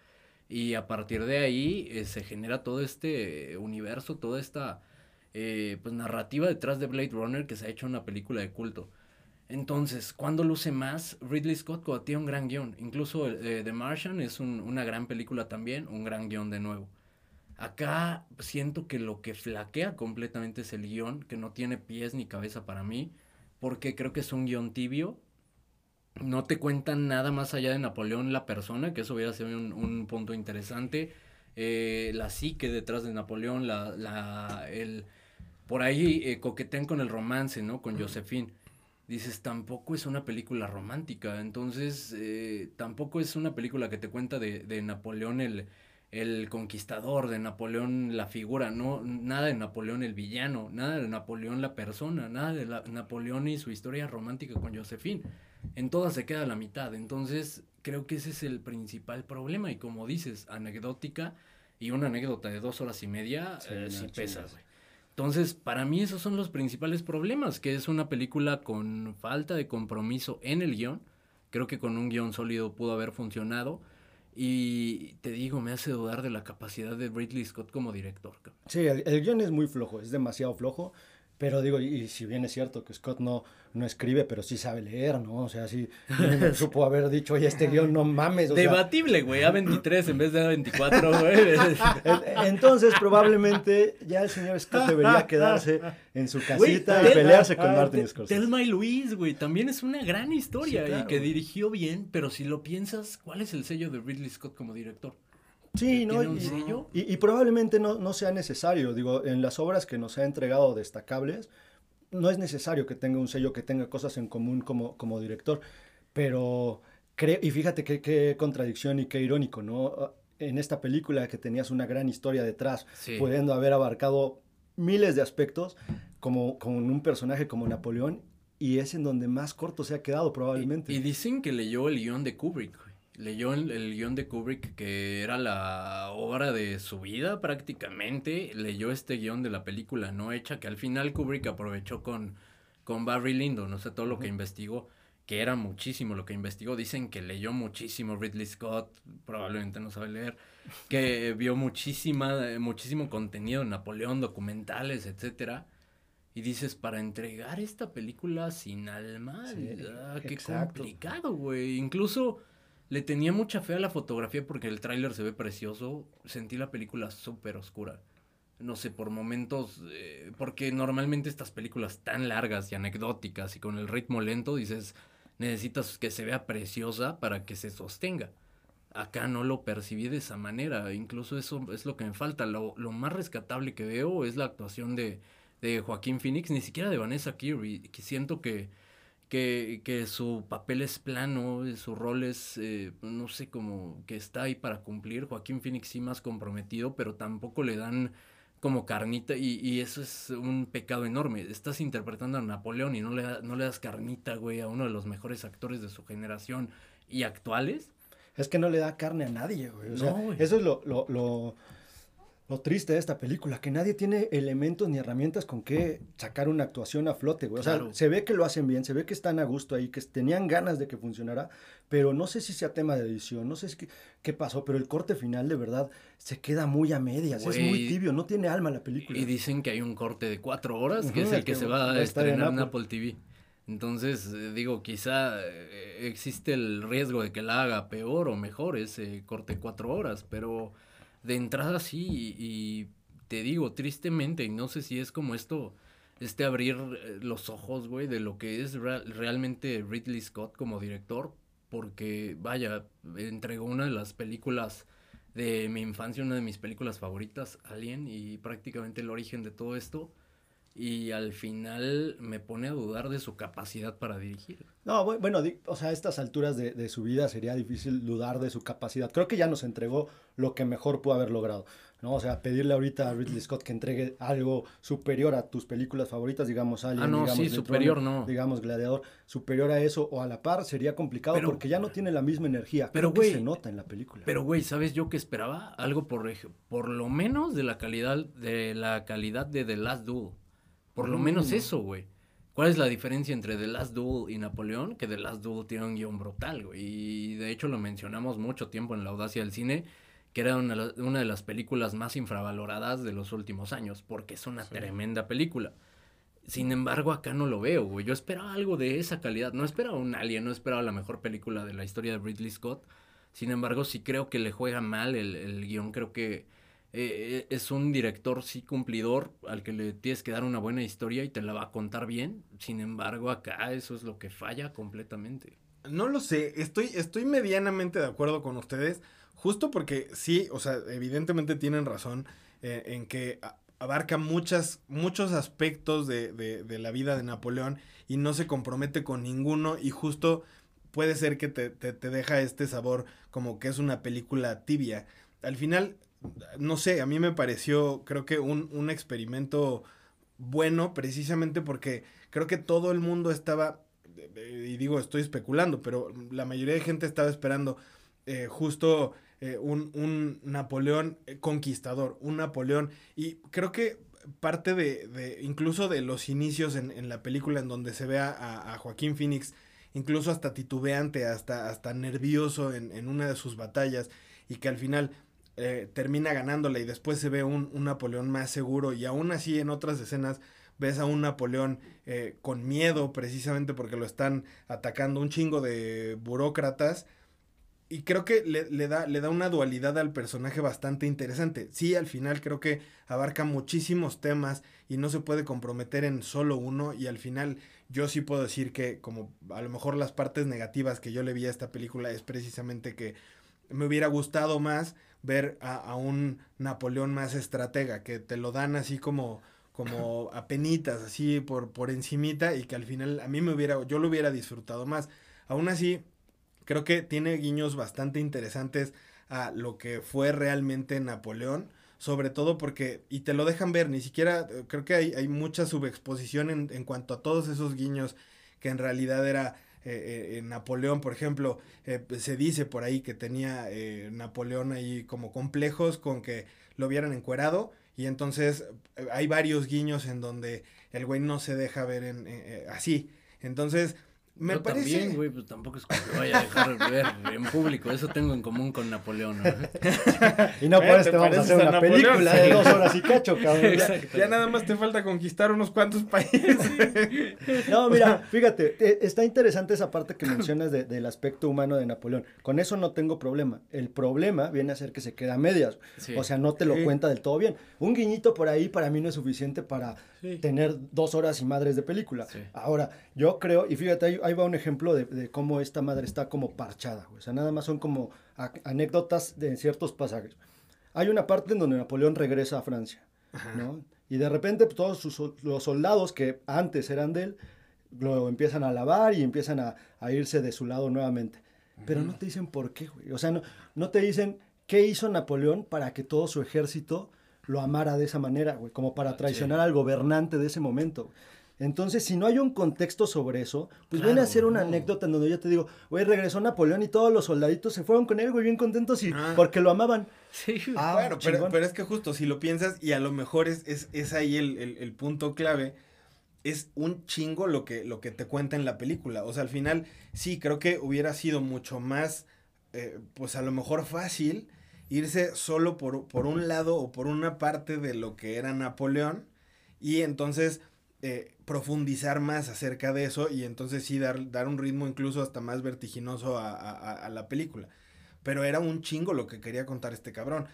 Y a partir de ahí eh, se genera todo este universo, toda esta eh, pues, narrativa detrás de Blade Runner que se ha hecho una película de culto. Entonces, cuando luce más? Ridley Scott tiene un gran guion. Incluso eh, The Martian es una gran película también, un gran guion de nuevo. Acá siento que lo que flaquea completamente es el guion, que no tiene pies ni cabeza para mí, porque creo que es un guion tibio. No te cuentan nada más allá de Napoleón la persona, que eso hubiera sido un, punto interesante. Eh, la psique detrás de Napoleón, la, la, el, por ahí eh, coquetean con el romance, ¿no? Con Josephine dices, tampoco es una película romántica, entonces eh, tampoco es una película que te cuenta de, de Napoleón el, el, conquistador, de Napoleón la figura, no, nada de Napoleón el villano, nada de Napoleón la persona, nada de Napoleón y su historia romántica con Josephine. En todas se queda la mitad, entonces creo que ese es el principal problema. Y como dices, anecdótica y una anécdota de dos horas y media, sí, eh, pesa, güey. Entonces, para mí esos son los principales problemas, que es una película con falta de compromiso en el guion. Creo que con un guion sólido pudo haber funcionado. Y te digo, me hace dudar de la capacidad de Ridley Scott como director.
Sí, el, el guion es muy flojo, es demasiado flojo. Pero digo, y, si bien es cierto que Scott no, no escribe, pero sí sabe leer, ¿no? O sea, sí supo haber dicho, oye, este guion no mames. O
Debatible, güey, A23 en vez de A24, güey.
Entonces, probablemente ya el señor Scott debería quedarse en su casita y pelearse con Martin Scorsese.
Telma y Luis, güey, también es una gran historia y que dirigió bien, pero si lo piensas, ¿cuál es el sello de Ridley Scott como director?
Sí, ¿no? Y, y, probablemente no, no, sea necesario. Digo, en las obras que nos ha entregado destacables, no es necesario que tenga un sello que tenga cosas en común como, como director. Pero creo, y fíjate qué, contradicción y qué irónico, ¿no? En esta película que tenías una gran historia detrás, pudiendo haber abarcado miles de aspectos, como con un personaje como Napoleón, y es en donde más corto se ha quedado probablemente.
Y, y dicen que leyó el guion de Kubrick leyó el, el, guion de Kubrick, que era la obra de su vida prácticamente, leyó este guion de la película no hecha, que al final Kubrick aprovechó con, con Barry Lyndon, no sé, todo lo que investigó, que era muchísimo lo que investigó, dicen que leyó muchísimo Ridley Scott, probablemente no sabe leer, que vio muchísima, muchísimo contenido, Napoleón, documentales, etcétera. Y dices, para entregar esta película sin alma, ah, qué complicado, güey. Incluso le tenía mucha fe a la fotografía porque el tráiler se ve precioso. Sentí la película súper oscura. No sé, por momentos, eh, porque normalmente estas películas tan largas y anecdóticas y con el ritmo lento, dices, necesitas que se vea preciosa para que se sostenga. Acá no lo percibí de esa manera, incluso eso es lo que me falta. Lo, lo más rescatable que veo es la actuación de, de Joaquín Phoenix, ni siquiera de Vanessa Kirby, que siento que que, que su papel es plano, su rol es, eh, no sé, como que está ahí para cumplir. Joaquín Phoenix sí más comprometido, pero tampoco le dan como carnita y, y, eso es un pecado enorme. Estás interpretando a Napoleón y no le, no le das carnita, güey, a uno de los mejores actores de su generación y actuales.
Es que no le da carne a nadie, güey. O sea, eso es lo, lo, lo lo triste de esta película, que nadie tiene elementos ni herramientas con que sacar una actuación a flote, güey. O sea, se ve que lo hacen bien, se ve que están a gusto ahí, que tenían ganas de que funcionara, pero no sé si sea tema de edición, no sé qué, qué pasó, pero el corte final de verdad se queda muy a medias, es muy tibio, no tiene alma la película.
Y dicen que hay un corte de cuatro horas, que es el que, se va a estrenar en Apple TV. Entonces, eh, digo, quizá eh, existe el riesgo de que la haga peor o mejor ese corte de cuatro horas, pero de entrada sí, y, te digo, tristemente, y no sé si es como esto, este abrir eh, los ojos, güey, de lo que es realmente Ridley Scott como director, porque, vaya, entregó una de las películas de mi infancia, una de mis películas favoritas, Alien, y prácticamente el origen de todo esto y al final me pone a dudar de su capacidad para dirigir.
No, bueno, o sea, a estas alturas de, de, su vida sería difícil dudar de su capacidad. Creo que ya nos entregó lo que mejor pudo haber logrado, ¿no? O sea, pedirle ahorita a Ridley Scott que entregue algo superior a tus películas favoritas, digamos Alien,
ah, no,
digamos
sí, superior no.
digamos Gladiador, superior a eso o a la par sería complicado porque ya no tiene la misma energía. Pero güey, se nota en la película.
Pero güey, ¿sabes yo qué esperaba? Algo por por lo menos de la calidad de la calidad de The Last Duel. Por lo menos mm. eso, güey. ¿Cuál es la diferencia entre The Last Duel y Napoleón? Que The Last Duel tiene un guion brutal, güey. Y de hecho lo mencionamos mucho tiempo en La Audacia del Cine, que era una, de las películas más infravaloradas de los últimos años, porque es una tremenda película. Sin embargo, acá no lo veo, güey. Yo esperaba algo de esa calidad. No esperaba un Alien, no esperaba la mejor película de la historia de Ridley Scott. Sin embargo, sí creo que le juega mal el, el guion. Creo que eh, es un director sí cumplidor al que le tienes que dar una buena historia y te la va a contar bien. Sin embargo, acá eso es lo que falla completamente.
No lo sé, estoy, estoy medianamente de acuerdo con ustedes, justo porque sí, o sea, evidentemente tienen razón eh, en que abarca muchas, muchos aspectos de, de, la vida de Napoleón y no se compromete con ninguno y justo puede ser que te, te, te deja este sabor como que es una película tibia. Al final, no sé, a mí me pareció, creo que un, un experimento bueno, precisamente porque creo que todo el mundo estaba, y digo, estoy especulando, pero la mayoría de gente estaba esperando eh, justo eh, un, un, Napoleón conquistador, un Napoleón, y creo que parte de, de incluso de los inicios en, en, la película en donde se ve a, a Joaquín Phoenix incluso hasta titubeante, hasta, hasta nervioso en, en una de sus batallas y que al final eh, termina ganándole y después se ve un, un, Napoleón más seguro y aún así en otras escenas ves a un Napoleón eh, con miedo precisamente porque lo están atacando un chingo de burócratas y creo que le, le, da, le da una dualidad al personaje bastante interesante. Sí, al final creo que abarca muchísimos temas y no se puede comprometer en solo uno y al final yo sí puedo decir que como a lo mejor las partes negativas que yo le vi a esta película es precisamente que me hubiera gustado más ver a, a un Napoleón más estratega, que te lo dan así como como a penitas, así por, por encimita y que al final a mí me hubiera, yo lo hubiera disfrutado más. Aún así, creo que tiene guiños bastante interesantes a lo que fue realmente Napoleón, sobre todo porque, y te lo dejan ver, ni siquiera, creo que hay, hay mucha subexposición en, en cuanto a todos esos guiños que en realidad era eh, eh, Napoleón, por ejemplo, eh, se dice por ahí que tenía eh, Napoleón ahí como complejos con que lo vieran encuerado y entonces hay varios guiños en donde el güey no se deja ver en, así. Entonces, me
Yo
parece.
también, güey, pues tampoco es como que vaya a dejar de ver en público. Eso tengo en común con Napoleón. ¿no?
y no por
¿te
eso te vamos a hacer
a
una
Napoleón?
película de dos horas y cacho, cabrón. Ya-
nada más te falta conquistar unos cuantos países.
No, mira, fíjate, eh, está interesante esa parte que mencionas de- del aspecto humano de Napoleón. Con eso no tengo problema. El problema viene a ser que se queda a medias.
Sí.
O sea, no te lo
Sí.
cuenta del todo bien. Un guiñito por ahí para mí no es suficiente para
Sí.
tener dos horas y madres de película.
Sí.
Ahora, yo creo, y fíjate, ahí, ahí va un ejemplo de, de cómo esta madre está como parchada. O sea, nada más son como anécdotas de ciertos pasajes. Hay una parte en donde Napoleón regresa a Francia, ¿no? Y de repente pues, todos sus, los soldados que antes eran de él, lo empiezan a alabar y empiezan a, a irse de su lado nuevamente. Pero no te dicen por qué, güey. O sea, no, no te dicen qué hizo Napoleón para que todo su ejército lo amara de esa manera, güey, como para traicionar al gobernante de ese momento. Entonces, si no hay un contexto sobre eso, pues viene a
Claro,
ser una
no.
anécdota en donde yo te digo, güey, regresó Napoleón y todos los soldaditos se fueron con él, güey, bien contentos y
Ah.
porque lo amaban.
Sí, güey.
Ah,
Bueno, pero, pero es que justo si lo piensas, y a lo mejor es, es, es ahí el, el- el punto clave, es un chingo lo que, lo que te cuenta en la película. O sea, al final, sí, creo que hubiera sido mucho más, eh, pues a lo mejor fácil irse solo por, por un lado o por una parte de lo que era Napoleón y entonces eh, profundizar más acerca de eso y entonces sí dar, dar un ritmo incluso hasta más vertiginoso a, a- la película. Pero era un chingo lo que quería contar este cabrón.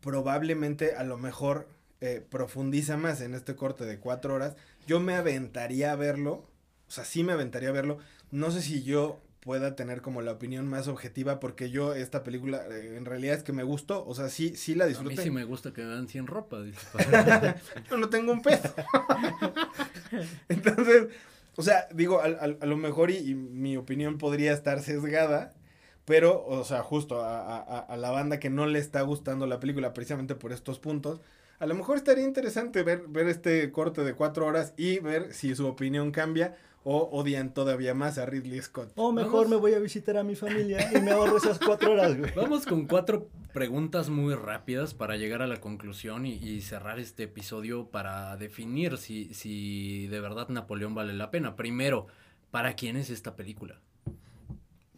Probablemente a lo mejor eh, profundiza más en este corte de cuatro horas. Yo me aventaría a verlo. O sea, sí me aventaría a verlo. No sé si yo pueda tener como la opinión más objetiva porque yo esta película eh, en realidad es que me gustó. O sea, sí, sí la
A mí
disfruté.
sí me gusta que dan sin ropa. dice.
Yo no tengo un peso. Entonces, o sea, digo, al- al- a, lo mejor y, y mi opinión podría estar sesgada, pero, o sea, justo a, a- a- a la banda que no le está gustando la película precisamente por estos puntos, a lo mejor estaría interesante ver, ver este corte de cuatro horas y ver si su opinión cambia o odian todavía más a Ridley Scott.
O mejor
Vamos.
me voy a visitar a mi familia y me ahorro esas cuatro horas, güey.
Vamos con cuatro preguntas muy rápidas para llegar a la conclusión y, y cerrar este episodio para definir si, si de verdad Napoleón vale la pena. Primero, ¿para quién es esta película?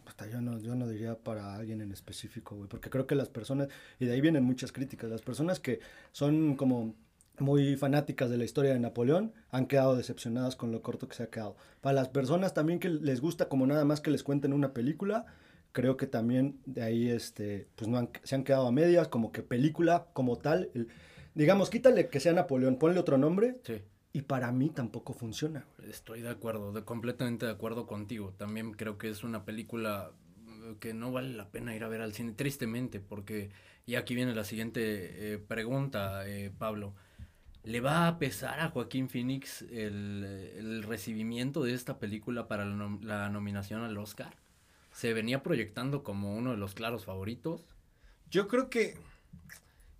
Hasta yo no, yo no diría para alguien en específico, güey, porque creo que las personas, y de ahí vienen muchas críticas, las personas que son como muy fanáticas de la historia de Napoleón han quedado decepcionadas con lo corto que se ha quedado. Para las personas también que les gusta como nada más que les cuenten una película, creo que también de ahí este, pues no han- se han quedado a medias, como que película como tal, el- digamos, quítale que sea Napoleón, ponle otro nombre
Sí.
y para mí tampoco funciona.
Estoy de acuerdo, de, completamente de acuerdo contigo. También creo que es una película eh, que no vale la pena ir a ver al cine, tristemente, porque, y aquí viene la siguiente eh, pregunta, eh, Pablo. ¿Le va a pesar a Joaquín Phoenix el, el recibimiento de esta película para la, nom- la nominación al Oscar? ¿Se venía proyectando como uno de los claros favoritos?
Yo creo que,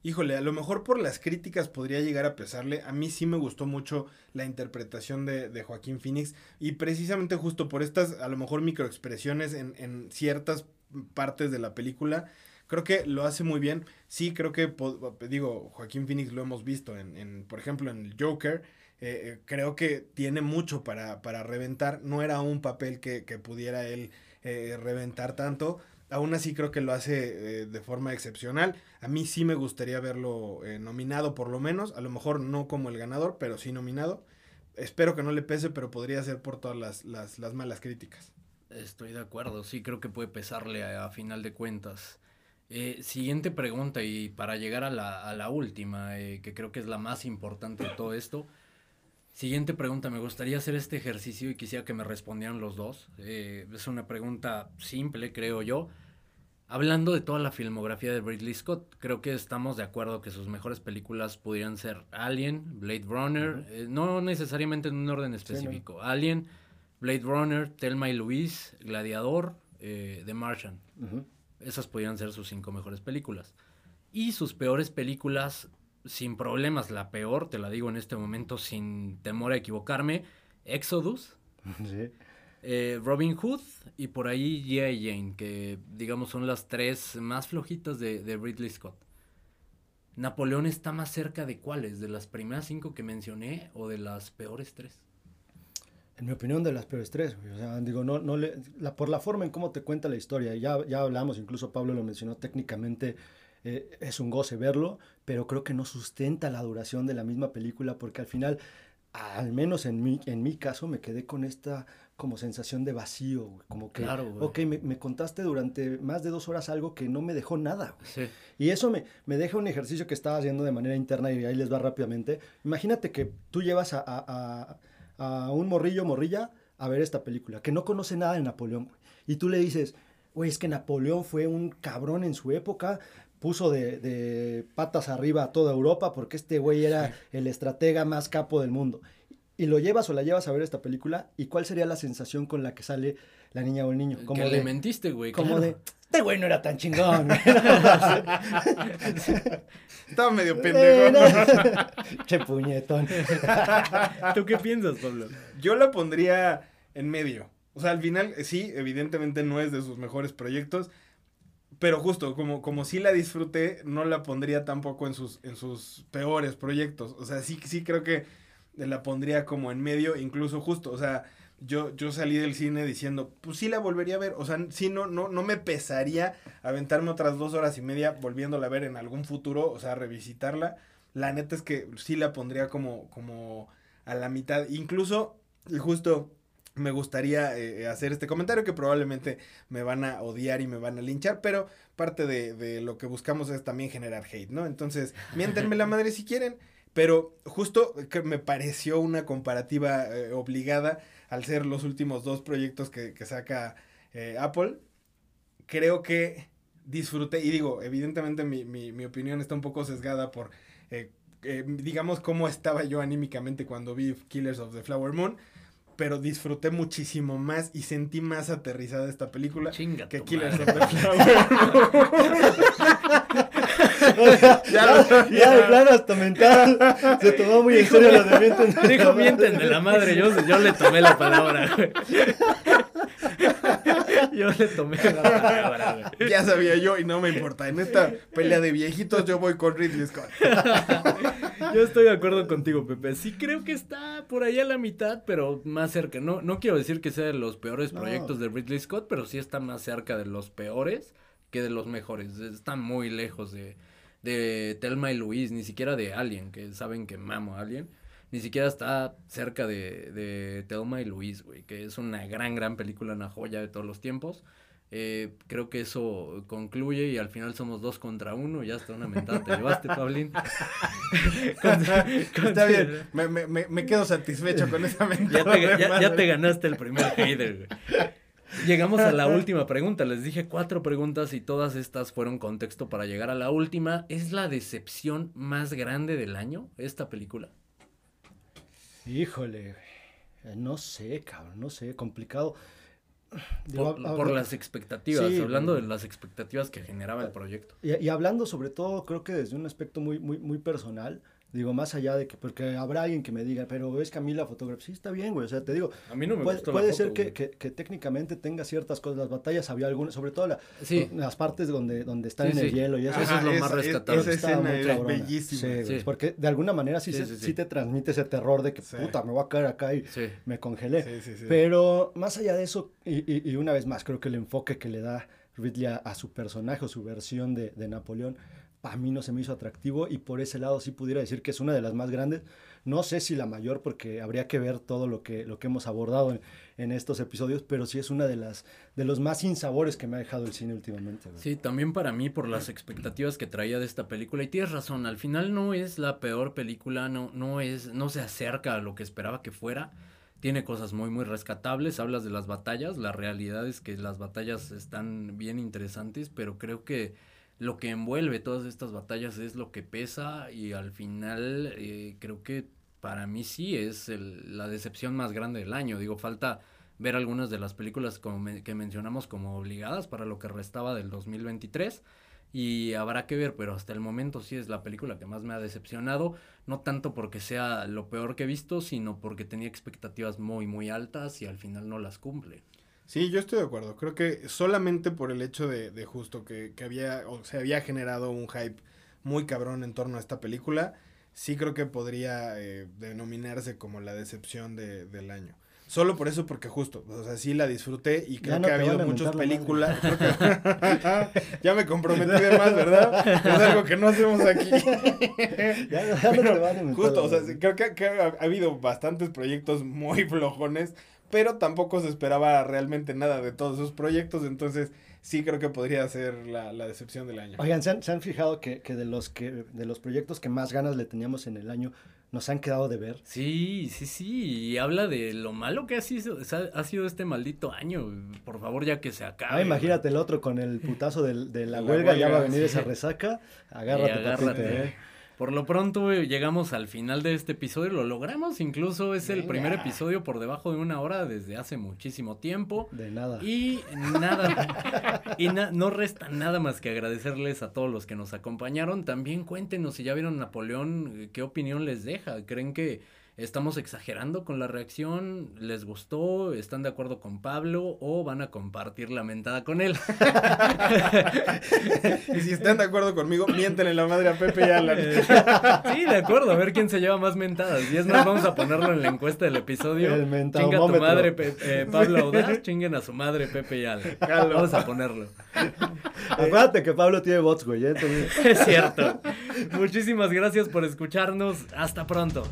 híjole, a lo mejor por las críticas podría llegar a pesarle. A mí sí me gustó mucho la interpretación de, de Joaquín Phoenix y precisamente justo por estas, a lo mejor, microexpresiones en, en ciertas partes de la película. Creo que lo hace muy bien. Sí, creo que, po- digo, Joaquín Phoenix lo hemos visto en, en, por ejemplo, en el Joker. eh, eh, creo que tiene mucho para, para reventar. No era un papel que, que pudiera él eh, reventar tanto. Aún así creo que lo hace de forma excepcional. A mí sí me gustaría verlo nominado por lo menos. A lo mejor no como el ganador, pero sí nominado. Espero que no le pese, pero podría ser por todas las, las, las malas críticas.
Estoy de acuerdo, sí creo que puede pesarle a, final de cuentas. Eh, siguiente pregunta y para llegar a la, a la última, eh, que creo que es la más importante de todo esto. Siguiente pregunta, me gustaría hacer este ejercicio y quisiera que me respondieran los dos. Eh, es una pregunta simple, creo yo. Hablando de toda la filmografía de Ridley Scott, creo que estamos de acuerdo que sus mejores películas pudieran ser Alien, Blade Runner, no necesariamente en un orden específico. Alien, Blade Runner, Thelma y Louise, Gladiador, eh, The Martian. Esas podrían ser sus cinco mejores películas. Y sus peores películas, sin problemas, la peor, te la digo en este momento sin temor a equivocarme, Exodus, eh, Robin Hood y por ahí G.I. Jane, que digamos son las tres más flojitas de, de Ridley Scott. ¿Napoleón está más cerca de cuáles? ¿De las primeras cinco que mencioné o de las peores tres?
En mi opinión, de las peores tres. O sea, digo, no, no le, la, por la forma en cómo te cuenta la historia, ya, ya hablamos, incluso Pablo lo mencionó técnicamente, eh, es un goce verlo, pero creo que no sustenta la duración de la misma película porque al final, al menos en mi, en mi caso, me quedé con esta como sensación de vacío, como que, claro, ok, me, me, contaste durante más de dos horas algo que no me dejó nada. Sí. Y eso me, me, deja un ejercicio que estaba haciendo de manera interna y ahí les va rápidamente. Imagínate que tú llevas a, a a un morrillo morrilla a ver esta película, que no conoce nada de Napoleón, Y tú le dices, güey, es que Napoleón fue un cabrón en su época, puso de, patas arriba a toda Europa porque este güey era el estratega más capo del mundo. Y lo llevas o la llevas a ver esta película, ¿y cuál sería la sensación con la que sale la niña o el niño?
Como que le mentiste, güey.
Como de, este güey no era tan chingón.
Estaba medio pendejo.
che puñetón.
¿Tú qué piensas, Pablo?
Yo la pondría en medio. O sea, al final, sí, evidentemente no es de sus mejores proyectos. Pero justo, como, como sí la disfruté, no la pondría tampoco en sus, en sus peores proyectos. O sea, sí, sí creo que la pondría como en medio, incluso justo. O sea, yo, yo salí del cine diciendo, pues sí la volvería a ver. O sea, sí, no, no, no me pesaría aventarme otras dos horas y media volviéndola a ver en algún futuro, o sea, revisitarla. La neta es que sí la pondría como, como a la mitad. Incluso, justo me gustaría eh, hacer este comentario que probablemente me van a odiar y me van a linchar, pero parte de, de lo que buscamos es también generar hate, ¿no? Entonces, miéntenme la madre si quieren, pero justo que me pareció una comparativa eh, obligada al ser los últimos dos proyectos que, saca eh, Apple, creo que disfruté, y digo, evidentemente mi, mi, opinión está un poco sesgada por, eh, eh, digamos, cómo estaba yo anímicamente cuando vi Killers of the Flower Moon, pero disfruté muchísimo más y sentí más aterrizada esta película que Killers of the Flower Moon.
ya, ya, de plano hasta mental. Se tomó muy en serio lo de mienten.
Dijo mienten de la madre. Yo, yo le tomé la palabra, Yo le tomé la palabra,
Ya sabía yo y no me importa. En esta pelea de viejitos yo voy con Ridley Scott.
Yo estoy de acuerdo contigo, Pepe. Sí creo que está por ahí a la mitad, pero más cerca. No, no quiero decir que sea de los peores proyectos de Ridley Scott, pero sí está más cerca de los peores que de los mejores. Está muy lejos de, de Telma y Luis, ni siquiera de Alien, que saben que mamo a Alien. Ni siquiera está cerca de, de Telma y Luis, güey, que es una gran, gran película, una joya de todos los tiempos. Eh, creo que eso concluye y al final somos dos contra uno. Ya está una mentada. ¿Te llevaste, Pablín?
está bien. Me, me, me, quedo satisfecho con esa mentada.
Ya te, ya, ya te ganaste el primer hater, güey. Llegamos a la última pregunta. Les dije cuatro preguntas y todas estas fueron contexto para llegar a la última. ¿Es la decepción más grande del año esta película?
Híjole, eh, no sé, cabrón, no sé, complicado.
por, las expectativas, hablando de las expectativas que generaba el proyecto.
Y, y, hablando sobre todo, creo que desde un aspecto muy, muy, muy personal, Digo, más allá de que, porque habrá alguien que me diga, pero es que a mí la fotografía, sí está bien, güey, o sea, te digo,
A mí no me
puede,
gustó la
puede
foto,
ser que, que- que técnicamente tenga ciertas cosas, las batallas había algunas, sobre todo la-
Sí.
las partes donde, donde están
Sí,
en el hielo y eso.
Eso es lo más
esa-
rescatable.
Esa escena es bellísima.
Sí, güey,
Sí.
porque de alguna manera sí,
Sí,
se-
sí, sí.
sí te transmite ese terror de que,
Sí.
puta, me voy a caer acá y
Sí.
me congelé.
Sí, sí, sí.
Pero más allá de eso, y, y- y una vez más, creo que el enfoque que le da Ridley a, a su personaje o su versión de, de Napoleón, a mí no se me hizo atractivo y por ese lado sí pudiera decir que es una de las más grandes. No sé si la mayor porque habría que ver todo lo que, lo que hemos abordado en, en estos episodios, pero sí es una de las de los más insabores que me ha dejado el cine últimamente.
Sí, también para mí por las expectativas que traía de esta película y tienes razón, al final no es la peor película, no no es no se acerca a lo que esperaba que fuera. Tiene cosas muy muy rescatables, hablas de las batallas, la realidad es que las batallas están bien interesantes, pero creo que lo que envuelve todas estas batallas es lo que pesa y al final eh, creo que para mí sí es el- la decepción más grande del año. Digo, falta ver algunas de las películas como que mencionamos como obligadas para lo que restaba del 2023 y habrá que ver, pero hasta el momento sí es la película que más me ha decepcionado, no tanto porque sea lo peor que he visto, sino porque tenía expectativas muy muy altas y al final no las cumple.
Sí, yo estoy de acuerdo. Creo que solamente por el hecho de, de justo que, que había, o se había generado un hype muy cabrón en torno a esta película, sí creo que podría eh, denominarse como la decepción de- del año. Solo por eso, porque justo, o sea, sí la disfruté y creo
no
que ha habido muchas películas. que- ya me comprometí de más, ¿verdad? Es algo que no hacemos aquí.
Ya, ya no te van a
Justo, o sea, creo que, ha habido bastantes proyectos muy flojones, pero tampoco se esperaba realmente nada de todos esos proyectos, entonces sí creo que podría ser la, la decepción del año.
Oigan, ¿se han, se han fijado que, que de los que de los proyectos que más ganas le teníamos en el año nos han quedado de ver?
Sí, sí, sí, y habla de lo malo que ha sido, ha sido este maldito año. Por favor, ya que se acabe.
Ah, imagínate el otro con el putazo del- de, la
La
huelga, ya va a venir
sí.
esa resaca. Agárrate,
agárrate.
¿eh?
Por lo pronto llegamos al final de este episodio, lo logramos, incluso es el primer episodio por debajo de una hora desde hace muchísimo tiempo.
De nada.
Y nada, y na- no resta nada más que agradecerles a todos los que nos acompañaron. También cuéntenos si ya vieron Napoleón, eh, qué opinión les deja. ¿Creen que estamos exagerando con la reacción? ¿Les gustó? ¿Están de acuerdo con Pablo? ¿O van a compartir la mentada con él?
y si están de acuerdo conmigo, miéntenle la madre a Pepe y Alan.
sí, de acuerdo, a ver quién se lleva más mentadas. Y es más, vamos a ponerlo en la encuesta del episodio.
El
Chinga a tu madre, Pe- eh, Pablo Audaz, chinguen a su madre, Pepe y Alan. Vamos a ponerlo.
Acuérdate que Pablo tiene bots, güey. ¿eh? Entonces-
Es cierto. Muchísimas gracias por escucharnos. Hasta pronto.